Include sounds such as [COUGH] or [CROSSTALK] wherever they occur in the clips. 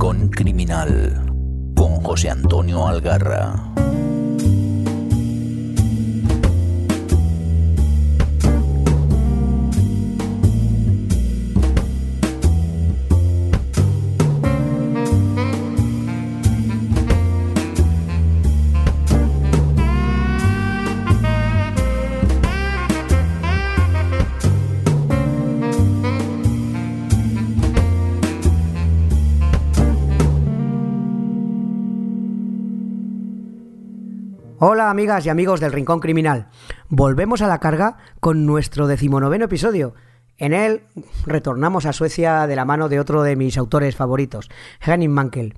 Rincón Criminal con José Antonio Algarra. Amigas y amigos del Rincón Criminal. Volvemos a la carga con nuestro decimonoveno episodio. En él retornamos a Suecia de la mano de otro de mis autores favoritos, Henning Mankell.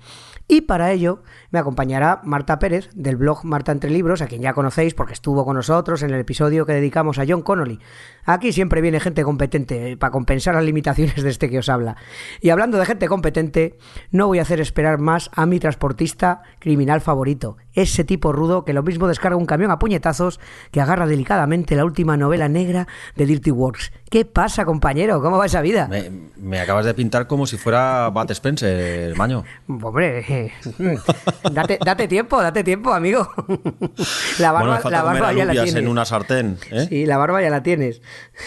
Y para ello me acompañará Marta Pérez del blog Marta Entre Libros, a quien ya conocéis porque estuvo con nosotros en el episodio que dedicamos a John Connolly. Aquí siempre viene gente competente para compensar las limitaciones de este que os habla. Y hablando de gente competente, no voy a hacer esperar más a mi transportista criminal favorito, ese tipo rudo que lo mismo descarga un camión a puñetazos que agarra delicadamente la última novela negra de Dirty Works. ¿Qué pasa, compañero? ¿Cómo va esa vida? Me, me acabas de pintar como si fuera Bat Spencer, maño. Hombre, [LAUGHS] date, date tiempo, date tiempo, amigo. [LAUGHS] La barba, bueno, la barba ya la tienes. en una sartén. ¿eh? Sí, la barba ya la tienes.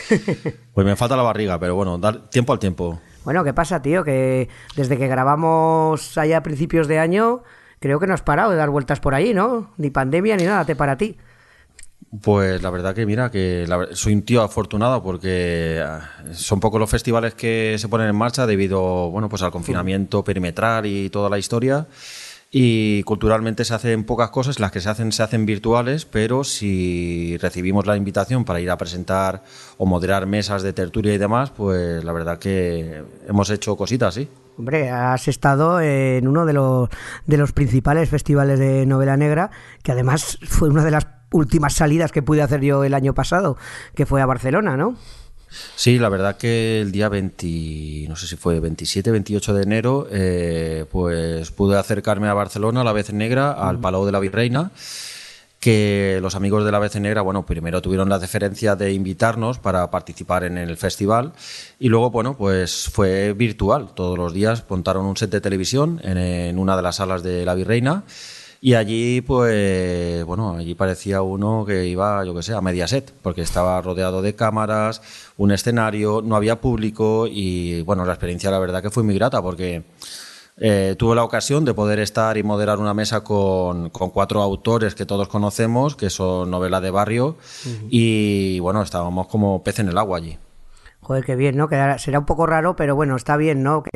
[LAUGHS] Pues me falta la barriga, pero bueno, dar tiempo al tiempo. Bueno, ¿qué pasa, tío? Que desde que grabamos allá a principios de año, creo que no has parado de dar vueltas por ahí, ¿no? Ni pandemia ni nada, te para ti. Pues la verdad que mira, que la soy un tío afortunado porque ah, son pocos los festivales que se ponen en marcha debido bueno, pues al confinamiento perimetral y toda la historia. Y culturalmente se hacen pocas cosas, las que se hacen se hacen virtuales, pero si recibimos la invitación para ir a presentar o moderar mesas de tertulia y demás, pues la verdad que hemos hecho cositas, sí. Hombre, has estado en uno de los, de los principales festivales de novela negra, que además fue una de las últimas salidas que pude hacer yo el año pasado, que fue a Barcelona, ¿no? Sí, la verdad que el día 20, no sé si fue 27, 28 de enero, eh, pues pude acercarme a Barcelona, a la vez negra, al Palau de la Virreina, que los amigos de la vez negra, bueno, primero tuvieron la deferencia de invitarnos para participar en el festival y luego, bueno, pues fue virtual. Todos los días montaron un set de televisión en, en una de las salas de la Virreina. Y allí, pues, bueno, allí parecía uno que iba, yo que sé, a Mediaset, porque estaba rodeado de cámaras, un escenario, no había público y, bueno, la experiencia la verdad que fue muy grata porque eh, tuve la ocasión de poder estar y moderar una mesa con, con cuatro autores que todos conocemos, que son novela de barrio, y, bueno, estábamos como pez en el agua allí. Joder, qué bien, ¿no? Quedará- será un poco raro, pero bueno, está bien, ¿no? Que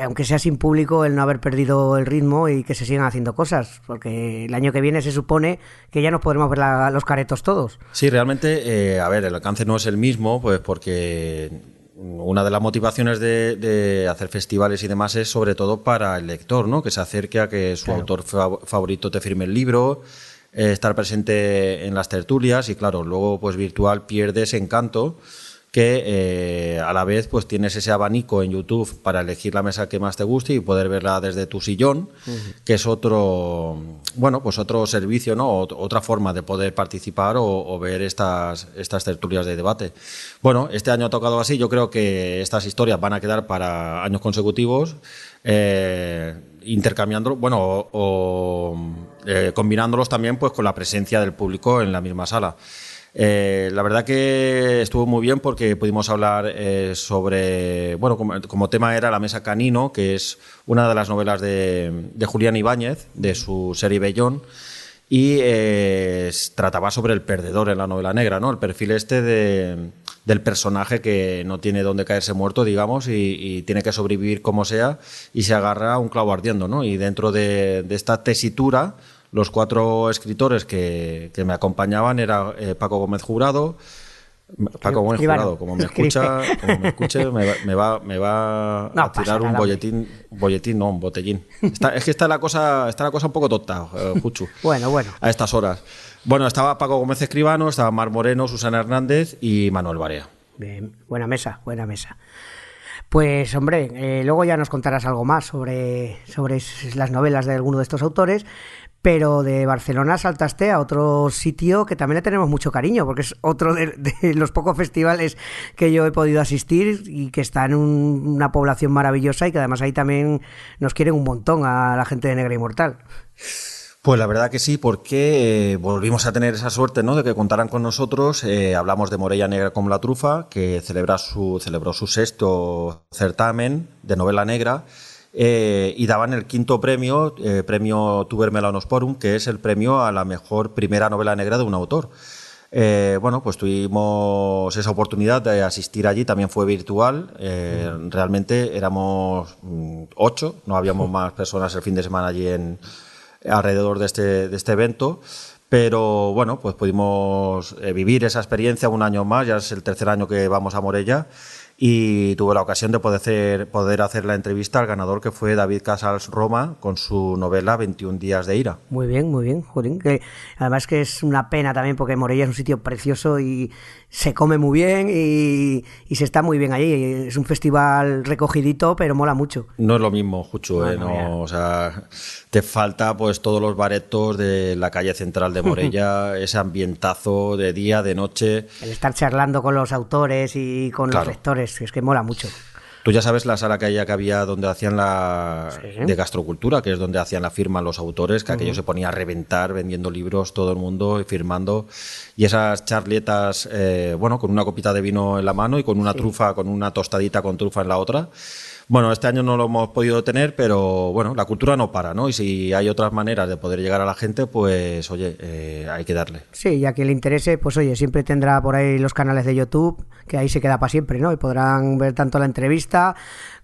aunque sea sin público, el no haber perdido el ritmo y que se sigan haciendo cosas, porque el año que viene se supone que ya nos podremos ver la- los caretos todos. Sí, realmente, eh, a ver, el alcance no es el mismo, pues porque una de las motivaciones de, de hacer festivales y demás es sobre todo para el lector, ¿no? Que se acerque a que su autor fa- favorito te firme el libro, eh, estar presente en las tertulias y claro, luego pues virtual pierde ese encanto que eh, a la vez pues tienes ese abanico en YouTube para elegir la mesa que más te guste y poder verla desde tu sillón, que es otro, bueno, pues otro servicio, ¿no? Ot- otra forma de poder participar o, o ver estas, estas tertulias de debate. Bueno, este año ha tocado así, yo creo que estas historias van a quedar para años consecutivos. eh, intercambiándolo, bueno, o, o, eh, combinándolos también pues con la presencia del público en la misma sala. Eh, la verdad que estuvo muy bien porque pudimos hablar eh, sobre, bueno, como, tema era La Mesa Canino, que es una de las novelas de, Julián Ibáñez, de su serie Bellón, y eh, trataba sobre el perdedor en la novela negra, ¿no? El perfil este de, del personaje que no tiene dónde caerse muerto, digamos, y, tiene que sobrevivir como sea y se agarra a un clavo ardiendo, ¿no? Y dentro de, de esta tesitura, los cuatro escritores que, que me acompañaban era eh, Paco Gómez Jurado, Paco Gómez Escribano. Jurado, como me escucha, como me escuche, me va, me va, me va No a tirar un nada, bolletín, bolletín, no, un botellín. Está- es que está la cosa, está la cosa un poco tonta, eh, Juchu [LAUGHS] Bueno, bueno. a estas horas. Bueno, estaba Paco Gómez Escribano, estaba Mar Moreno, Susana Hernández y Manuel Barea. Bien, buena mesa, buena mesa. Pues hombre, eh, luego ya nos contarás algo más sobre, sobre las novelas de alguno de estos autores, pero de Barcelona saltaste a otro sitio que también le tenemos mucho cariño, porque es otro de, los pocos festivales que yo he podido asistir y que está en una población maravillosa y que además ahí también nos quieren un montón a la gente de Negra Inmortal. Pues la verdad que sí, porque eh, volvimos a tener esa suerte ¿no? de que contaran con nosotros. Eh, hablamos de Morella Negra como la Trufa, que celebra su, celebró su sexto certamen de novela negra eh, y daban el quinto premio, eh, premio Tuber Melanosporum, que es el premio a la mejor primera novela negra de un autor. Eh, bueno, pues tuvimos esa oportunidad de asistir allí, también fue virtual. realmente éramos mm, ocho, no habíamos [LAUGHS] más personas el fin de semana allí en, alrededor de este, de este evento. Pero bueno, pues pudimos vivir esa experiencia un año más, ya es el tercer año que vamos a Morella y tuve la ocasión de poder hacer, poder hacer la entrevista al ganador que fue David Casals Roma con su novela 21 días de ira. Muy bien, muy bien, Jorín, que además que es una pena también porque Morella es un sitio precioso y se come muy bien y, se está muy bien allí. Es un festival recogidito, pero mola mucho. No es lo mismo, Juchu, ¿eh? o sea, te falta pues todos los baretos de la calle central de Morella, [LAUGHS] ese ambientazo de día, de noche. El estar charlando con los autores y con los lectores, es que mola mucho. Tú ya sabes la sala que, había donde hacían la de gastrocultura, que es donde hacían la firma los autores, que aquello se ponía a reventar vendiendo libros todo el mundo y firmando. Y esas charletas, eh, bueno, con una copita de vino en la mano y con una trufa, con una tostadita con trufa en la otra. Bueno, este año no lo hemos podido tener, pero bueno, la cultura no para, ¿no? Y si hay otras maneras de poder llegar a la gente, pues oye, eh, hay que darle. Sí, ya que le interese, pues oye, siempre tendrá por ahí los canales de YouTube, que ahí se queda para siempre, ¿no? Y podrán ver tanto la entrevista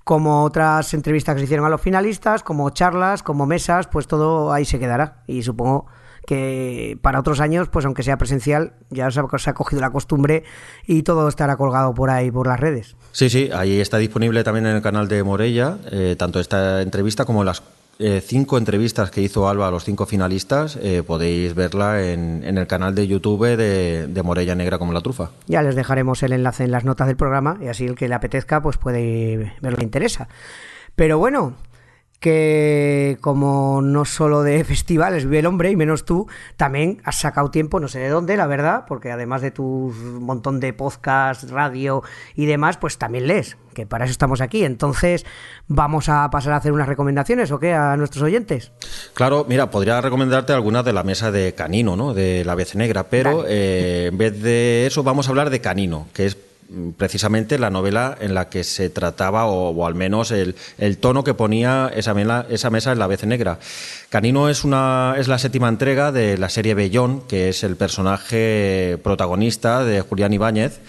como otras entrevistas que se hicieron a los finalistas, como charlas, como mesas, pues todo ahí se quedará. Y supongo que para otros años, pues aunque sea presencial, ya se ha, cogido la costumbre y todo estará colgado por ahí, por las redes. Sí, sí, ahí está disponible también en el canal de Morella, eh, tanto esta entrevista como las eh, cinco entrevistas que hizo Alba a los cinco finalistas, eh, podéis verla en, el canal de YouTube de, de, Morella Negra como la trufa. Ya les dejaremos el enlace en las notas del programa y así el que le apetezca pues puede verlo le interesa. Pero bueno, que como no solo de [LAUGHS] festivales vive el hombre y menos tú, también has sacado tiempo, no sé de dónde, la verdad, porque además de tu montón de podcast, radio y demás, pues también lees, que para eso estamos aquí. Entonces, ¿vamos a pasar a hacer unas recomendaciones o qué a nuestros oyentes? Claro, mira, podría recomendarte algunas de la mesa de Canino, ¿no? De la vez negra, pero eh, en vez de eso vamos a hablar de Canino, que es precisamente la novela en la que se trataba, o, al menos el, tono que ponía esa, esa mesa en la vez negra. Canino es, una, es la séptima entrega de la serie Bellón, que es el personaje protagonista de Julián Ibáñez,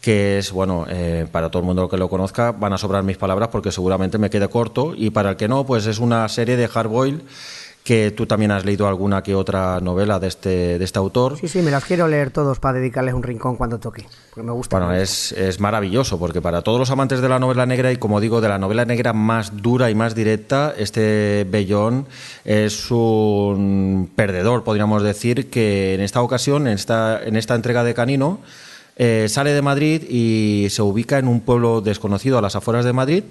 que es, bueno, eh, para todo el mundo que lo conozca, van a sobrar mis palabras porque seguramente me quede corto, y para el que no, pues es una serie de Hard Boyle que tú también has leído alguna que otra novela de este, de este autor. Sí, sí, me las quiero leer todos para dedicarles un rincón cuando toque, porque me gusta. Bueno, es, es, maravilloso, porque para todos los amantes de la novela negra, y como digo, de la novela negra más dura y más directa, este Bellón es un perdedor, podríamos decir, que en esta ocasión, en esta, en esta entrega de Canino, eh, sale de Madrid y se ubica en un pueblo desconocido a las afueras de Madrid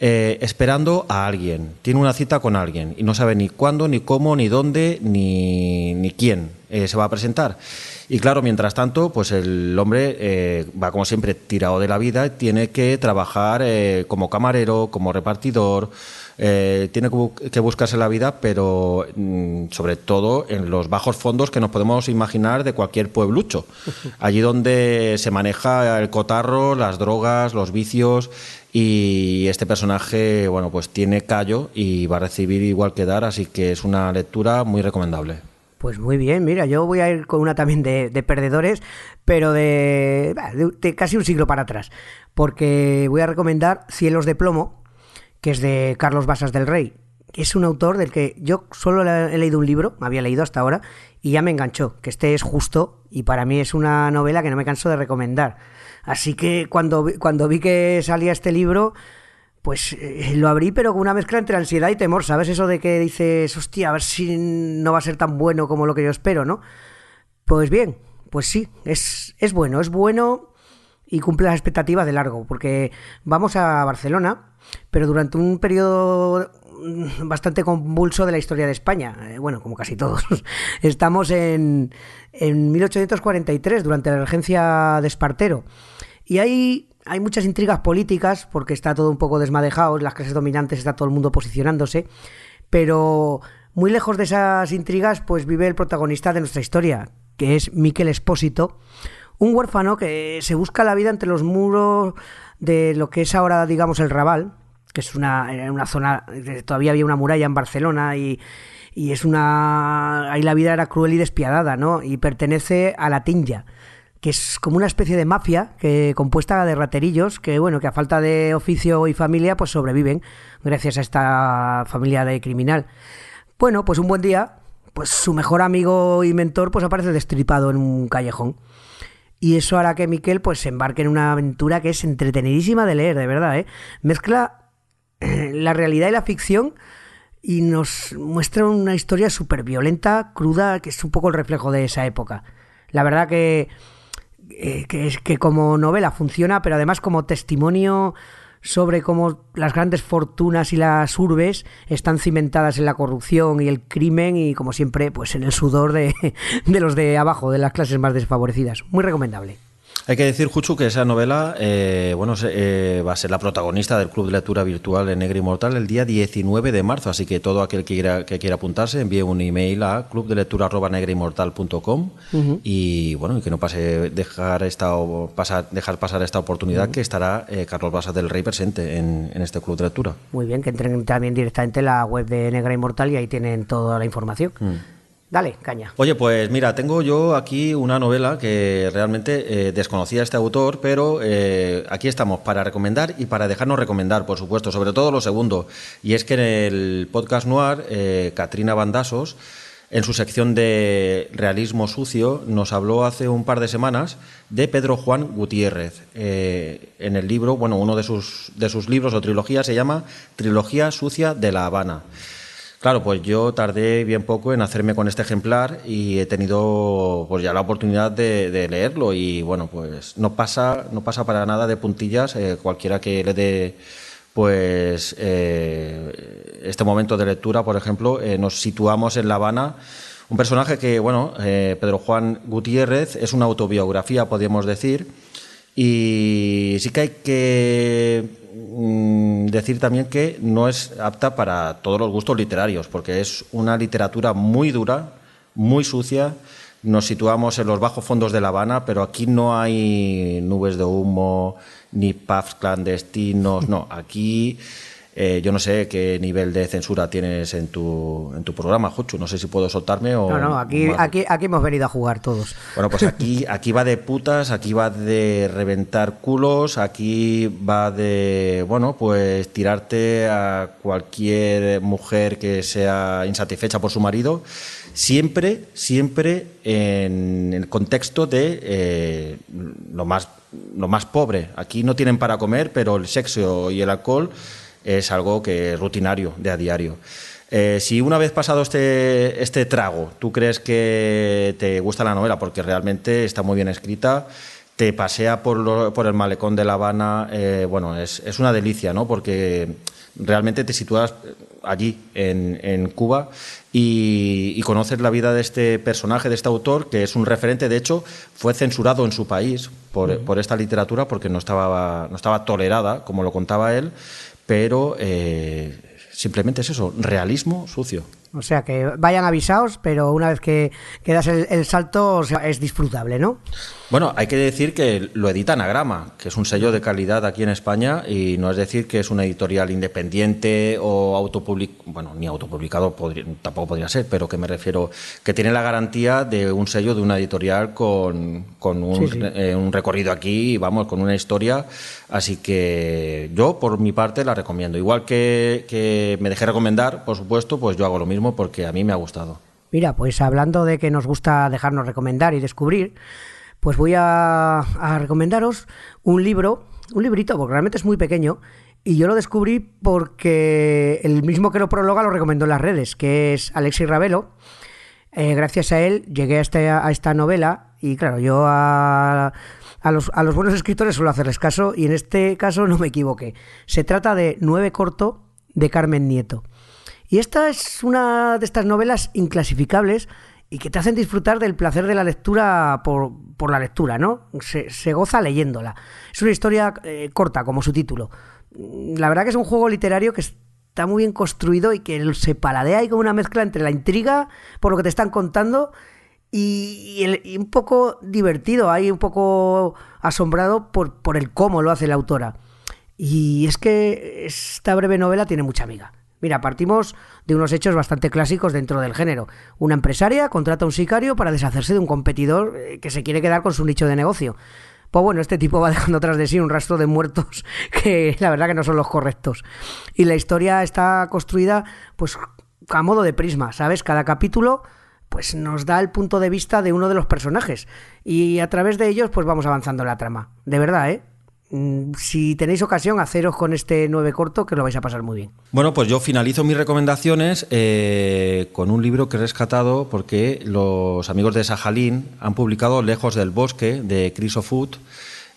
eh, esperando a alguien. Tiene una cita con alguien y no sabe ni cuándo, ni cómo, ni dónde, ni, ni quién eh, se va a presentar. Y claro, mientras tanto, pues el hombre eh, va como siempre tirado de la vida, tiene que trabajar como camarero, como repartidor, tiene que buscarse la vida, pero mm, sobre todo en los bajos fondos que nos podemos imaginar de cualquier pueblucho. [LAUGHS] Allí donde se maneja el cotarro, las drogas, los vicios y este personaje, bueno, pues tiene callo y va a recibir igual que dar, así que es una lectura muy recomendable. Pues muy bien, mira, yo voy a ir con una también de, perdedores, pero de, de, casi un siglo para atrás, porque voy a recomendar Cielos de Plomo, que es de Carlos Basas del Rey. Es un autor del que yo solo he leído un libro, me había leído hasta ahora, y ya me enganchó, que este es justo, y para mí es una novela que no me canso de recomendar Así que cuando, cuando vi que salía este libro, pues eh, lo abrí, pero con una mezcla entre ansiedad y temor, ¿sabes? Eso de que dices, hostia, a ver si no va a ser tan bueno como lo que yo espero, ¿no? Pues bien, pues sí, es, es bueno, es bueno y cumple las expectativas de largo, porque vamos a Barcelona pero durante un periodo bastante convulso de la historia de España. Eh, bueno, como casi todos. [LAUGHS] Estamos en, en 1843, durante la regencia de Espartero. Y hay, hay muchas intrigas políticas, porque está todo un poco desmadejado, las clases dominantes está todo el mundo posicionándose, pero muy lejos de esas intrigas, pues vive el protagonista de nuestra historia, que es Miquel Espósito, un huérfano que se busca la vida entre los muros de lo que es ahora, digamos, el Raval, que es una, una zona, todavía había una muralla en Barcelona y, y es una... ahí la vida era cruel y despiadada, ¿no? Y pertenece a la Tinja que es como una especie de mafia que compuesta de raterillos que bueno que a falta de oficio y familia pues sobreviven gracias a esta familia de criminal bueno pues un buen día pues su mejor amigo y mentor pues aparece destripado en un callejón y eso hará que Miquel pues se embarque en una aventura que es entretenidísima de leer de verdad ¿eh? mezcla eh, la realidad y la ficción y nos muestra una historia súper violenta, cruda, que es un poco el reflejo de esa época. La verdad que eh, que, que como novela funciona, pero además como testimonio sobre cómo las grandes fortunas y las urbes están cimentadas en la corrupción y el crimen y como siempre pues en el sudor de, [LAUGHS] de los de abajo, de las clases más desfavorecidas. Muy recomendable. Hay que decir, Juchu, que esa novela eh, bueno, eh, va a ser la protagonista del Club de Lectura Virtual en Negro Inmortal el día 19 de marzo, así que todo aquel que quiera, que quiera apuntarse envíe un email a clubdelectura.negrimortal.com y bueno, y que no pase dejar esta pasar, dejar pasar esta oportunidad que estará eh, Carlos Basas del Rey presente en, este Club de Lectura. Muy bien, que entren también directamente en la web de Negra Inmortal y ahí tienen toda la información. Mm. Dale, caña. Oye, pues mira, tengo yo aquí una novela que realmente eh, desconocía este autor, pero eh, aquí estamos para recomendar y para dejarnos recomendar, por supuesto, sobre todo lo segundo. Y es que en el podcast Noir, eh, Katrina Bandasos, en su sección de realismo sucio, nos habló hace un par de semanas de Pedro Juan Gutiérrez. en el libro, bueno, uno de sus, de sus libros o trilogía se llama Trilogía Sucia de La Habana. Claro, pues yo tardé bien poco en hacerme con este ejemplar y he tenido pues ya la oportunidad de, leerlo y bueno, pues no pasa, no pasa para nada de puntillas. Eh, cualquiera que le dé pues eh, este momento de lectura, por ejemplo, eh, nos situamos en La Habana. Un personaje que, bueno, Pedro Juan Gutiérrez es una autobiografía, podríamos decir, y sí que hay que Mm, decir también que no es apta para todos los gustos literarios, porque es una literatura muy dura, muy sucia. Nos situamos en los bajos fondos de La Habana, pero aquí no hay nubes de humo ni pubs clandestinos, no, [LAUGHS] aquí eh, yo no sé qué nivel de censura tienes en tu, en tu programa, Juchu. No sé si puedo soltarme o. No, no, aquí, aquí, aquí hemos venido a jugar todos. Bueno, pues aquí, [LAUGHS] aquí va de putas, aquí va de reventar culos, aquí va de, bueno, pues tirarte a cualquier mujer que sea insatisfecha por su marido. Siempre, siempre en el contexto de eh, lo, más, lo más pobre. Aquí no tienen para comer, pero el sexo y el alcohol es algo que es rutinario, de a diario. Eh, si una vez pasado este, este trago, tú crees que te gusta la novela porque realmente está muy bien escrita, te pasea por, por el malecón de La Habana, eh, bueno, es, es, una delicia, ¿no? Porque realmente te sitúas allí, en, en Cuba, y, conoces la vida de este personaje, de este autor, que es un referente, de hecho, fue censurado en su país por, por esta literatura porque no estaba, no estaba tolerada, como lo contaba él pero eh, simplemente es eso, realismo sucio. O sea, que vayan avisados, pero una vez que, que das el, salto es disfrutable, ¿no? Bueno, hay que decir que lo edita Anagrama, que es un sello de calidad aquí en España, y no es decir que es una editorial independiente o autopublicado, bueno, ni autopublicado tampoco podría ser, pero que me refiero que tiene la garantía de un sello de una editorial con, con un, eh, un recorrido aquí, vamos, con una historia, así que yo por mi parte la recomiendo. Igual que, que me dejé recomendar, por supuesto, pues yo hago lo mismo porque a mí me ha gustado. Mira, pues hablando de que nos gusta dejarnos recomendar y descubrir, pues voy a, recomendaros un libro, un librito, porque realmente es muy pequeño, y yo lo descubrí porque el mismo que lo prologa lo recomendó en las redes, que es Alexis Ravelo. Eh, gracias a él llegué a, este, a esta novela y claro, yo a, A los, a los buenos escritores suelo hacerles caso y en este caso no me equivoqué. Se trata de Nueve Corto de Carmen Nieto. Y esta es una de estas novelas inclasificables y que te hacen disfrutar del placer de la lectura por, por la lectura, ¿no? Se, goza leyéndola. Es una historia eh, corta, como su título. La verdad que es un juego literario que está muy bien construido y que se paladea y con una mezcla entre la intriga, por lo que te están contando, y, y, un poco divertido, ahí un poco asombrado por, por el cómo lo hace la autora. Y es que esta breve novela tiene mucha amiga. Mira, partimos de unos hechos bastante clásicos dentro del género. Una empresaria contrata a un sicario para deshacerse de un competidor eh, que se quiere quedar con su nicho de negocio. Pues bueno, este tipo [LAUGHS] va dejando tras de sí un rastro de muertos [LAUGHS] que la verdad que no son los correctos. Y la historia está construida pues a modo de prisma, ¿sabes? Cada capítulo pues nos da el punto de vista de uno de los personajes y a través de ellos pues vamos avanzando la trama. De verdad, ¿eh? Mm, si tenéis ocasión, haceros con este nueve corto que lo vais a pasar muy bien. Bueno, pues yo finalizo mis recomendaciones eh, con un libro que he rescatado porque los amigos de Sajalín han publicado Lejos del Bosque de Chris O'Foot.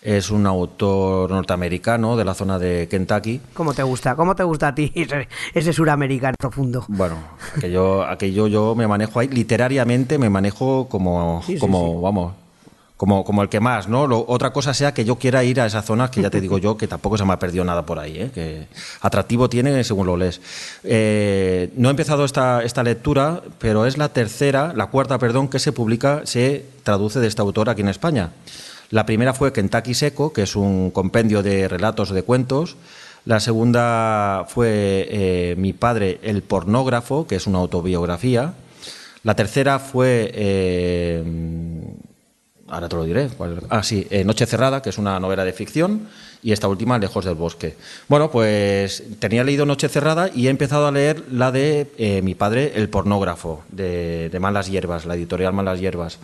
Es un autor norteamericano de la zona de Kentucky. ¿Cómo te gusta? ¿Cómo te gusta a ti ese, ese suramericano profundo? Bueno, aquello, aquello yo me manejo ahí, literariamente me manejo como, sí, sí, como sí. vamos, como, como el que más, ¿no? Otra cosa sea que yo quiera ir a esa zona, que ya te digo yo, que tampoco se me ha perdido nada por ahí, ¿eh? que atractivo tiene según lo lees. Eh, no he empezado esta, esta lectura, pero es la tercera, la cuarta, perdón, que se publica, se traduce de este autor aquí en España. La primera fue Kentucky Seco, que es un compendio de relatos de cuentos. La segunda fue eh, Mi padre, el pornógrafo, que es una autobiografía. La tercera fue eh, ahora te lo diré. Ah, sí, eh, Noche Cerrada, que es una novela de ficción, y esta última, Lejos del Bosque. Bueno, pues tenía leído Noche Cerrada y he empezado a leer la de eh, mi padre, El Pornógrafo, de, Malas Hierbas, la editorial Malas Hierbas.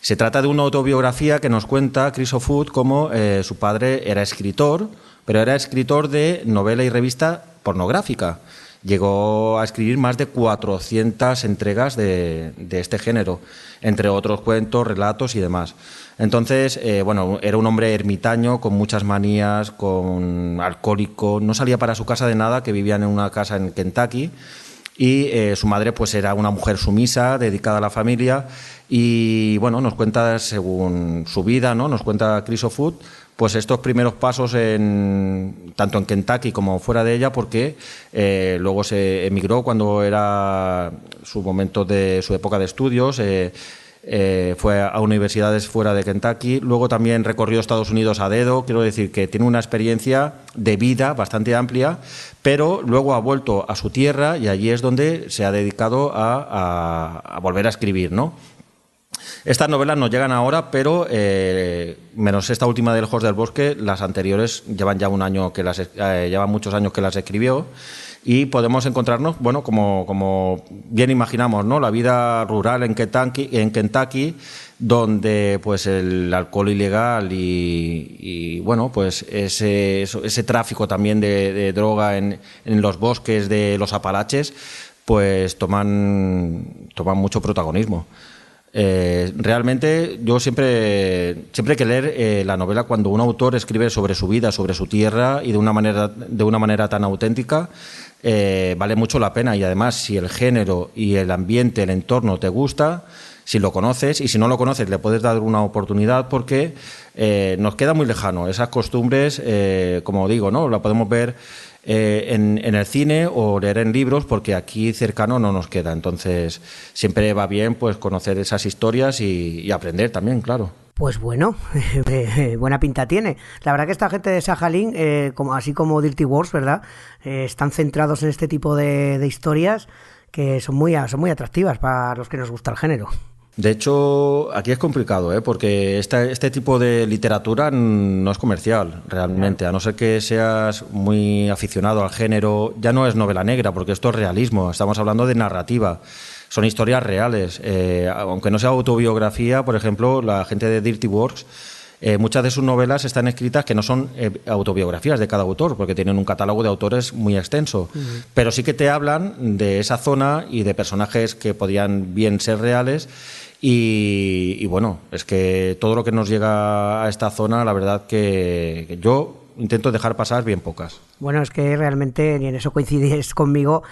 Se trata de una autobiografía que nos cuenta Chris O'Food cómo eh, su padre era escritor, pero era escritor de novela y revista pornográfica llegó a escribir más de 400 entregas de, de, este género, entre otros cuentos, relatos y demás. Entonces, eh, bueno, era un hombre ermitaño, con muchas manías, con alcohólico, no salía para su casa de nada, que vivían en una casa en Kentucky. Y eh, su madre pues era una mujer sumisa, dedicada a la familia y bueno, nos cuenta según su vida, ¿no? Nos cuenta Chris O'Food, pues estos primeros pasos en, tanto en Kentucky como fuera de ella, porque eh, luego se emigró cuando era su momento de su época de estudios. Eh, eh, fue a universidades fuera de Kentucky, luego también recorrió Estados Unidos a dedo, quiero decir que tiene una experiencia de vida bastante amplia, pero luego ha vuelto a su tierra y allí es donde se ha dedicado a, volver a escribir, ¿no? Estas novelas nos llegan ahora, pero eh, menos esta última de Lejos del Bosque, las anteriores llevan ya un año que las eh, llevan muchos años que las escribió y podemos encontrarnos, bueno, como, como bien imaginamos, ¿no? La vida rural en Kentucky, en Kentucky donde pues el alcohol ilegal y, y bueno, pues ese, ese tráfico también de, droga en, en los bosques de los Apalaches, pues toman, toman mucho protagonismo. Eh, realmente yo siempre, siempre hay que leer eh, la novela cuando un autor escribe sobre su vida, sobre su tierra y de una manera, de una manera tan auténtica, eh, vale mucho la pena y además si el género y el ambiente, el entorno te gusta, si lo conoces y si no lo conoces le puedes dar una oportunidad porque eh, nos queda muy lejano esas costumbres, eh, como digo, ¿no? La podemos ver eh, en, en, el cine o leer en libros porque aquí cercano no nos queda. Entonces siempre va bien pues conocer esas historias y, y aprender también, claro. Pues bueno, [LAUGHS] buena pinta tiene. La verdad que esta gente de Sajalín, eh, como, así como Dirty Wars, ¿verdad? Eh, están centrados en este tipo de, de historias que son muy, son muy atractivas para los que nos gusta el género. De hecho, aquí es complicado, ¿eh? porque este, tipo de literatura no es comercial, realmente. A no ser que seas muy aficionado al género, ya no es novela negra, porque esto es realismo, estamos hablando de narrativa. Son historias reales. Eh, aunque no sea autobiografía, por ejemplo, la gente de Dirty Works eh, muchas de sus novelas están escritas que no son eh, autobiografías de cada autor, porque tienen un catálogo de autores muy extenso, pero sí que te hablan de esa zona y de personajes que podían bien ser reales. Y, bueno, es que todo lo que nos llega a esta zona, la verdad que yo intento dejar pasar bien pocas. Bueno, es que realmente, ni en eso coincides conmigo,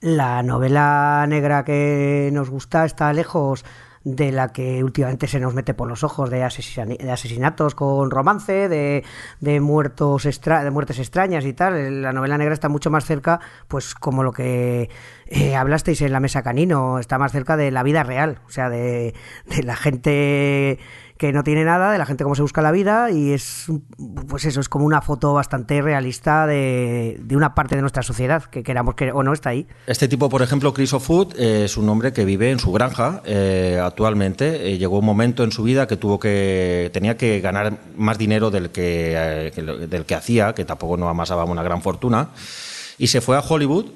la novela negra que nos gusta está lejos de la que últimamente se nos mete por los ojos de, asesinatos con romance, de, muertos de muertes extrañas y tal. La novela negra está mucho más cerca, pues como lo que eh, hablasteis en la mesa canino, está más cerca de la vida real, o sea, de la gente que no tiene nada de la gente cómo se busca la vida y es, pues eso, es como una foto bastante realista de, de una parte de nuestra sociedad que queramos que o no está ahí. Este tipo, por ejemplo, Chris O'Food, eh, es un hombre que vive en su granja eh, actualmente. Eh, llegó un momento en su vida que tuvo que tenía que ganar más dinero del que, del que hacía, que tampoco no amasaba una gran fortuna, y se fue a Hollywood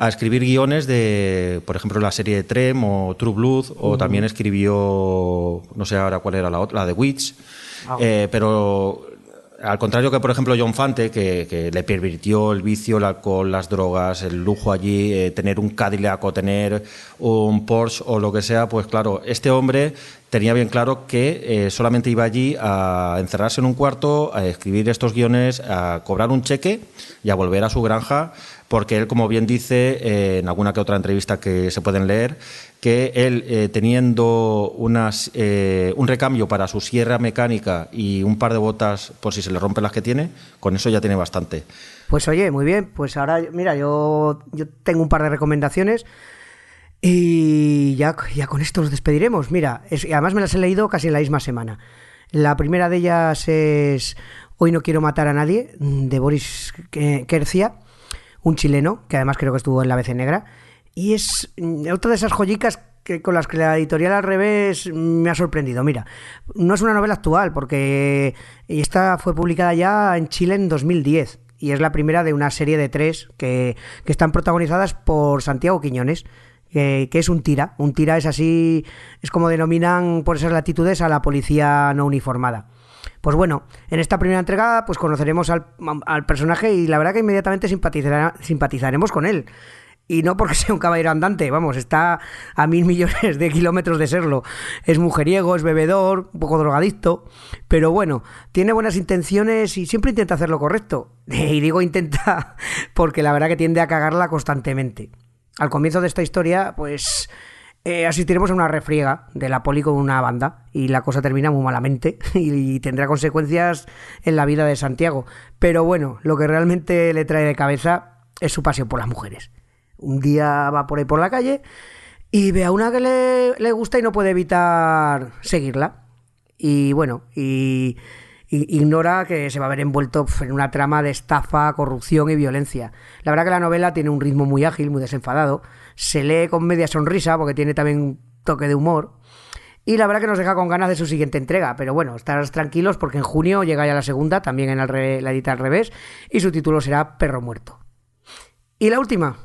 a escribir guiones de, por ejemplo, la serie de Trem o True Blood, o también escribió, no sé ahora cuál era la otra, la de Witch, ah. eh, pero al contrario que, por ejemplo, John Fante, que, le pervirtió el vicio, el alcohol, las drogas, el lujo allí, eh, tener un Cadillac o tener un Porsche o lo que sea, pues claro, este hombre tenía bien claro que eh, solamente iba allí a encerrarse en un cuarto, a escribir estos guiones, a cobrar un cheque y a volver a su granja porque él, como bien dice eh, en alguna que otra entrevista que se pueden leer, que él eh, teniendo unas, eh, un recambio para su sierra mecánica y un par de botas por si se le rompen las que tiene, con eso ya tiene bastante. Pues oye, muy bien, pues ahora, mira, yo, yo tengo un par de recomendaciones. Y ya, con esto nos despediremos. Mira, además me las he leído casi en la misma semana. La primera de ellas es Hoy no quiero matar a nadie, de Boris Kercia un chileno, que además creo que estuvo en la BC Negra, y es mm, otra de esas joyicas que con las que la editorial al revés me ha sorprendido. Mira, no es una novela actual, porque esta fue publicada ya en Chile en 2010 y es la primera de una serie de tres que, que están protagonizadas por Santiago Quiñones. que es un tira. Un tira es así, es como denominan por esas latitudes a la policía no uniformada. Pues bueno, en esta primera entrega pues conoceremos al, personaje y la verdad que inmediatamente simpatizaremos con él. Y no porque [LAUGHS] sea un caballero andante, vamos, está a mil millones de kilómetros de serlo. Es mujeriego, es bebedor, un poco drogadicto, pero bueno, tiene buenas intenciones y siempre intenta hacer lo correcto. [LAUGHS] Y digo intenta [LAUGHS] porque la verdad que tiende a cagarla constantemente. Al comienzo de esta historia, pues eh, asistiremos a una refriega de la poli con una banda y la cosa termina muy malamente [LAUGHS] y, tendrá consecuencias en la vida de Santiago. Pero bueno, lo que realmente le trae de cabeza es su pasión por las mujeres. Un día va por ahí por la calle y ve a una que le, le gusta y no puede evitar seguirla. Y bueno, y ignora que se va a ver envuelto en una trama de estafa, corrupción y violencia. La verdad que la novela tiene un ritmo muy ágil, muy desenfadado, se lee con media sonrisa porque tiene también un toque de humor. Y la verdad que nos deja con ganas de su siguiente entrega. Pero bueno, estarás tranquilos porque en junio llega ya la segunda, también en la edita al revés, y su título será Perro Muerto. Y la última,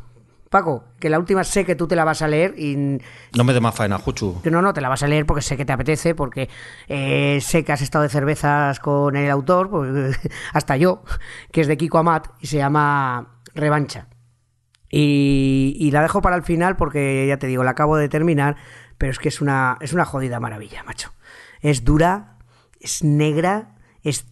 Paco, que la última sé que tú te la vas a leer y... No me dé más faena, Juchu. No, no, te la vas a leer porque sé que te apetece, porque eh, sé que has estado de cervezas con el autor, pues, [LAUGHS] hasta yo, que es de Kiko Amat, y se llama Revancha. Y, la dejo para el final porque ya te digo, la acabo de terminar, pero es que es una, es una jodida maravilla, macho. Es dura, es negra, es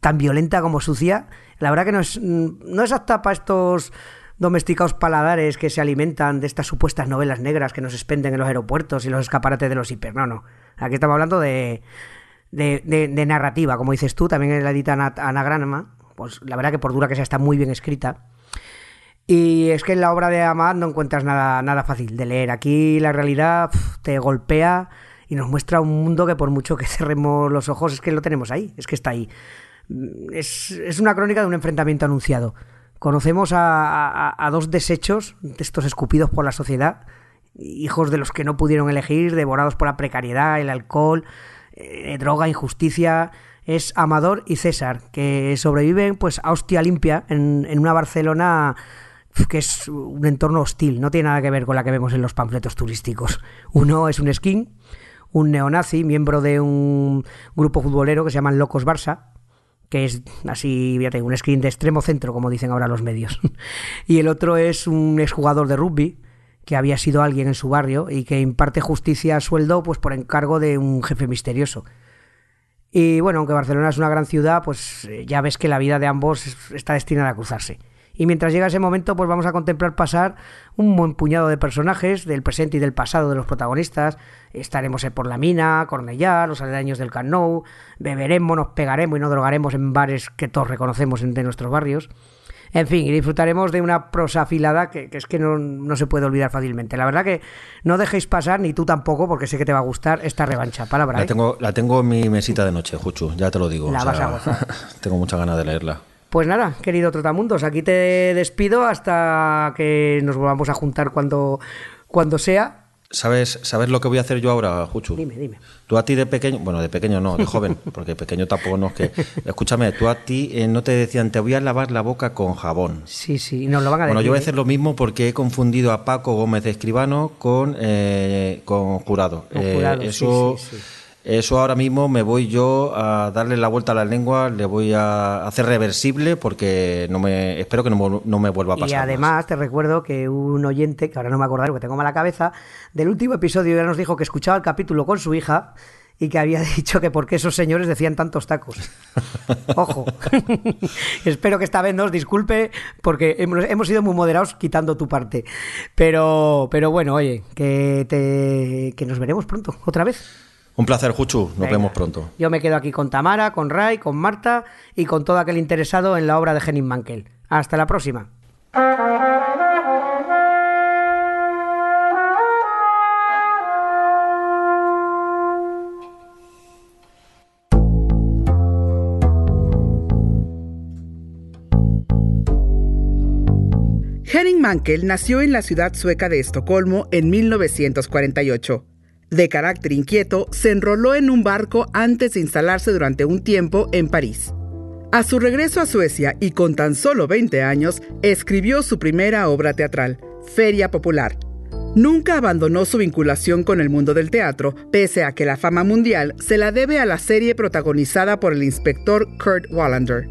tan violenta como sucia. La verdad que no es, no es apta para estos domesticados paladares que se alimentan de estas supuestas novelas negras que nos expenden en los aeropuertos y los escaparates de los hiper. No, no. Aquí estamos hablando de, de, de, narrativa, como dices tú, también en la edita anagrama. Pues la verdad que por dura que sea está muy bien escrita. Y es que en la obra de Amad no encuentras nada, nada fácil de leer. Aquí la realidad te golpea y nos muestra un mundo que por mucho que [LAUGHS] cerremos los ojos es que lo tenemos ahí, es que está ahí. Es, es una crónica de un enfrentamiento anunciado. Conocemos a, a, dos desechos, de estos escupidos por la sociedad, hijos de los que no pudieron elegir, devorados por la precariedad, el alcohol, eh, droga, injusticia. Es Amador y César, que sobreviven pues a hostia limpia en, en una Barcelona que es un entorno hostil, no tiene nada que ver con la que vemos en los panfletos turísticos. Uno es un skin, un neonazi, miembro de un grupo futbolero que se llaman Locos Barça, que es así, fíjate, un screen de extremo centro, como dicen ahora los medios. [LAUGHS] y el otro es un exjugador de rugby, que había sido alguien en su barrio y que imparte justicia a sueldo pues por encargo de un jefe misterioso. Y bueno, aunque Barcelona es una gran ciudad, pues eh, ya ves que la vida de ambos está destinada a cruzarse. Y mientras llega ese momento, pues vamos a contemplar pasar un buen puñado de personajes del presente y del pasado de los protagonistas. Estaremos por la mina, Cornellá, los aledaños del Camp beberemos, nos pegaremos y nos drogaremos en bares que todos reconocemos de nuestros barrios. En fin, y disfrutaremos de una prosa afilada que, es que no, se puede olvidar fácilmente. La verdad que no dejéis pasar, ni tú tampoco, porque sé que te va a gustar esta revancha. Palabra. La, ¿eh? tengo, la tengo en mi mesita de noche, Juchu, ya te lo digo. La vas a gozar. [LAUGHS] tengo muchas ganas de leerla. Pues nada, querido Trotamundos, aquí te despido hasta que nos volvamos a juntar cuando, cuando sea ¿Sabes, ¿Sabes lo que voy a hacer yo ahora, Juchu? Dime, dime. Tú a ti de pequeño, bueno, de pequeño no, de joven, [LAUGHS] porque pequeño tampoco no es que. Escúchame, tú a ti eh, no te decían, te voy a lavar la boca con jabón. Sí, sí, nos lo van a decir. Bueno, yo voy a hacer lo mismo porque he confundido a Paco Gómez de Escribano con, eh, con Jurado. Con jurado eh, eso. Sí, sí, sí. Eso ahora mismo me voy yo a darle la vuelta a la lengua, le voy a hacer reversible porque no me espero que no, me vuelva a pasar. Y además te recuerdo que un oyente, que ahora no me acordaré porque tengo mala cabeza, del último episodio ya nos dijo que escuchaba el capítulo con su hija y que había [LAUGHS] dicho que por qué esos señores decían tantos tacos. [LAUGHS] Ojo. [LAUGHS] Espero que esta vez nos disculpe porque hemos, hemos, sido muy moderados quitando tu parte. Pero, pero bueno, oye, que, te, que nos veremos pronto, otra vez. Un placer, Juchu. Nos vemos pronto. Yo me quedo aquí con Tamara, con Ray, con Marta y con todo aquel interesado en la obra de Henning Mankel. Hasta la próxima. Henning Mankel nació en la ciudad sueca de Estocolmo en 1948. De carácter inquieto, se enroló en un barco antes de instalarse durante un tiempo en París. A su regreso a Suecia y con tan solo 20 años, escribió su primera obra teatral, Feria Popular. Nunca abandonó su vinculación con el mundo del teatro, pese a que la fama mundial se la debe a la serie protagonizada por el inspector Kurt Wallander.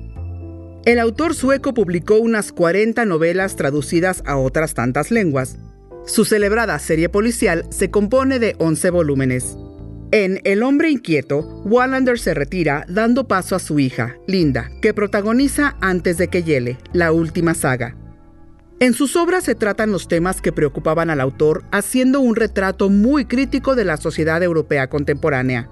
El autor sueco publicó unas 40 novelas traducidas a otras tantas lenguas. Su celebrada serie policial se compone de 11 volúmenes. En El hombre inquieto, Wallander se retira dando paso a su hija, Linda, que protagoniza Antes de que hiele, la última saga. En sus obras se tratan los temas que preocupaban al autor, haciendo un retrato muy crítico de la sociedad europea contemporánea.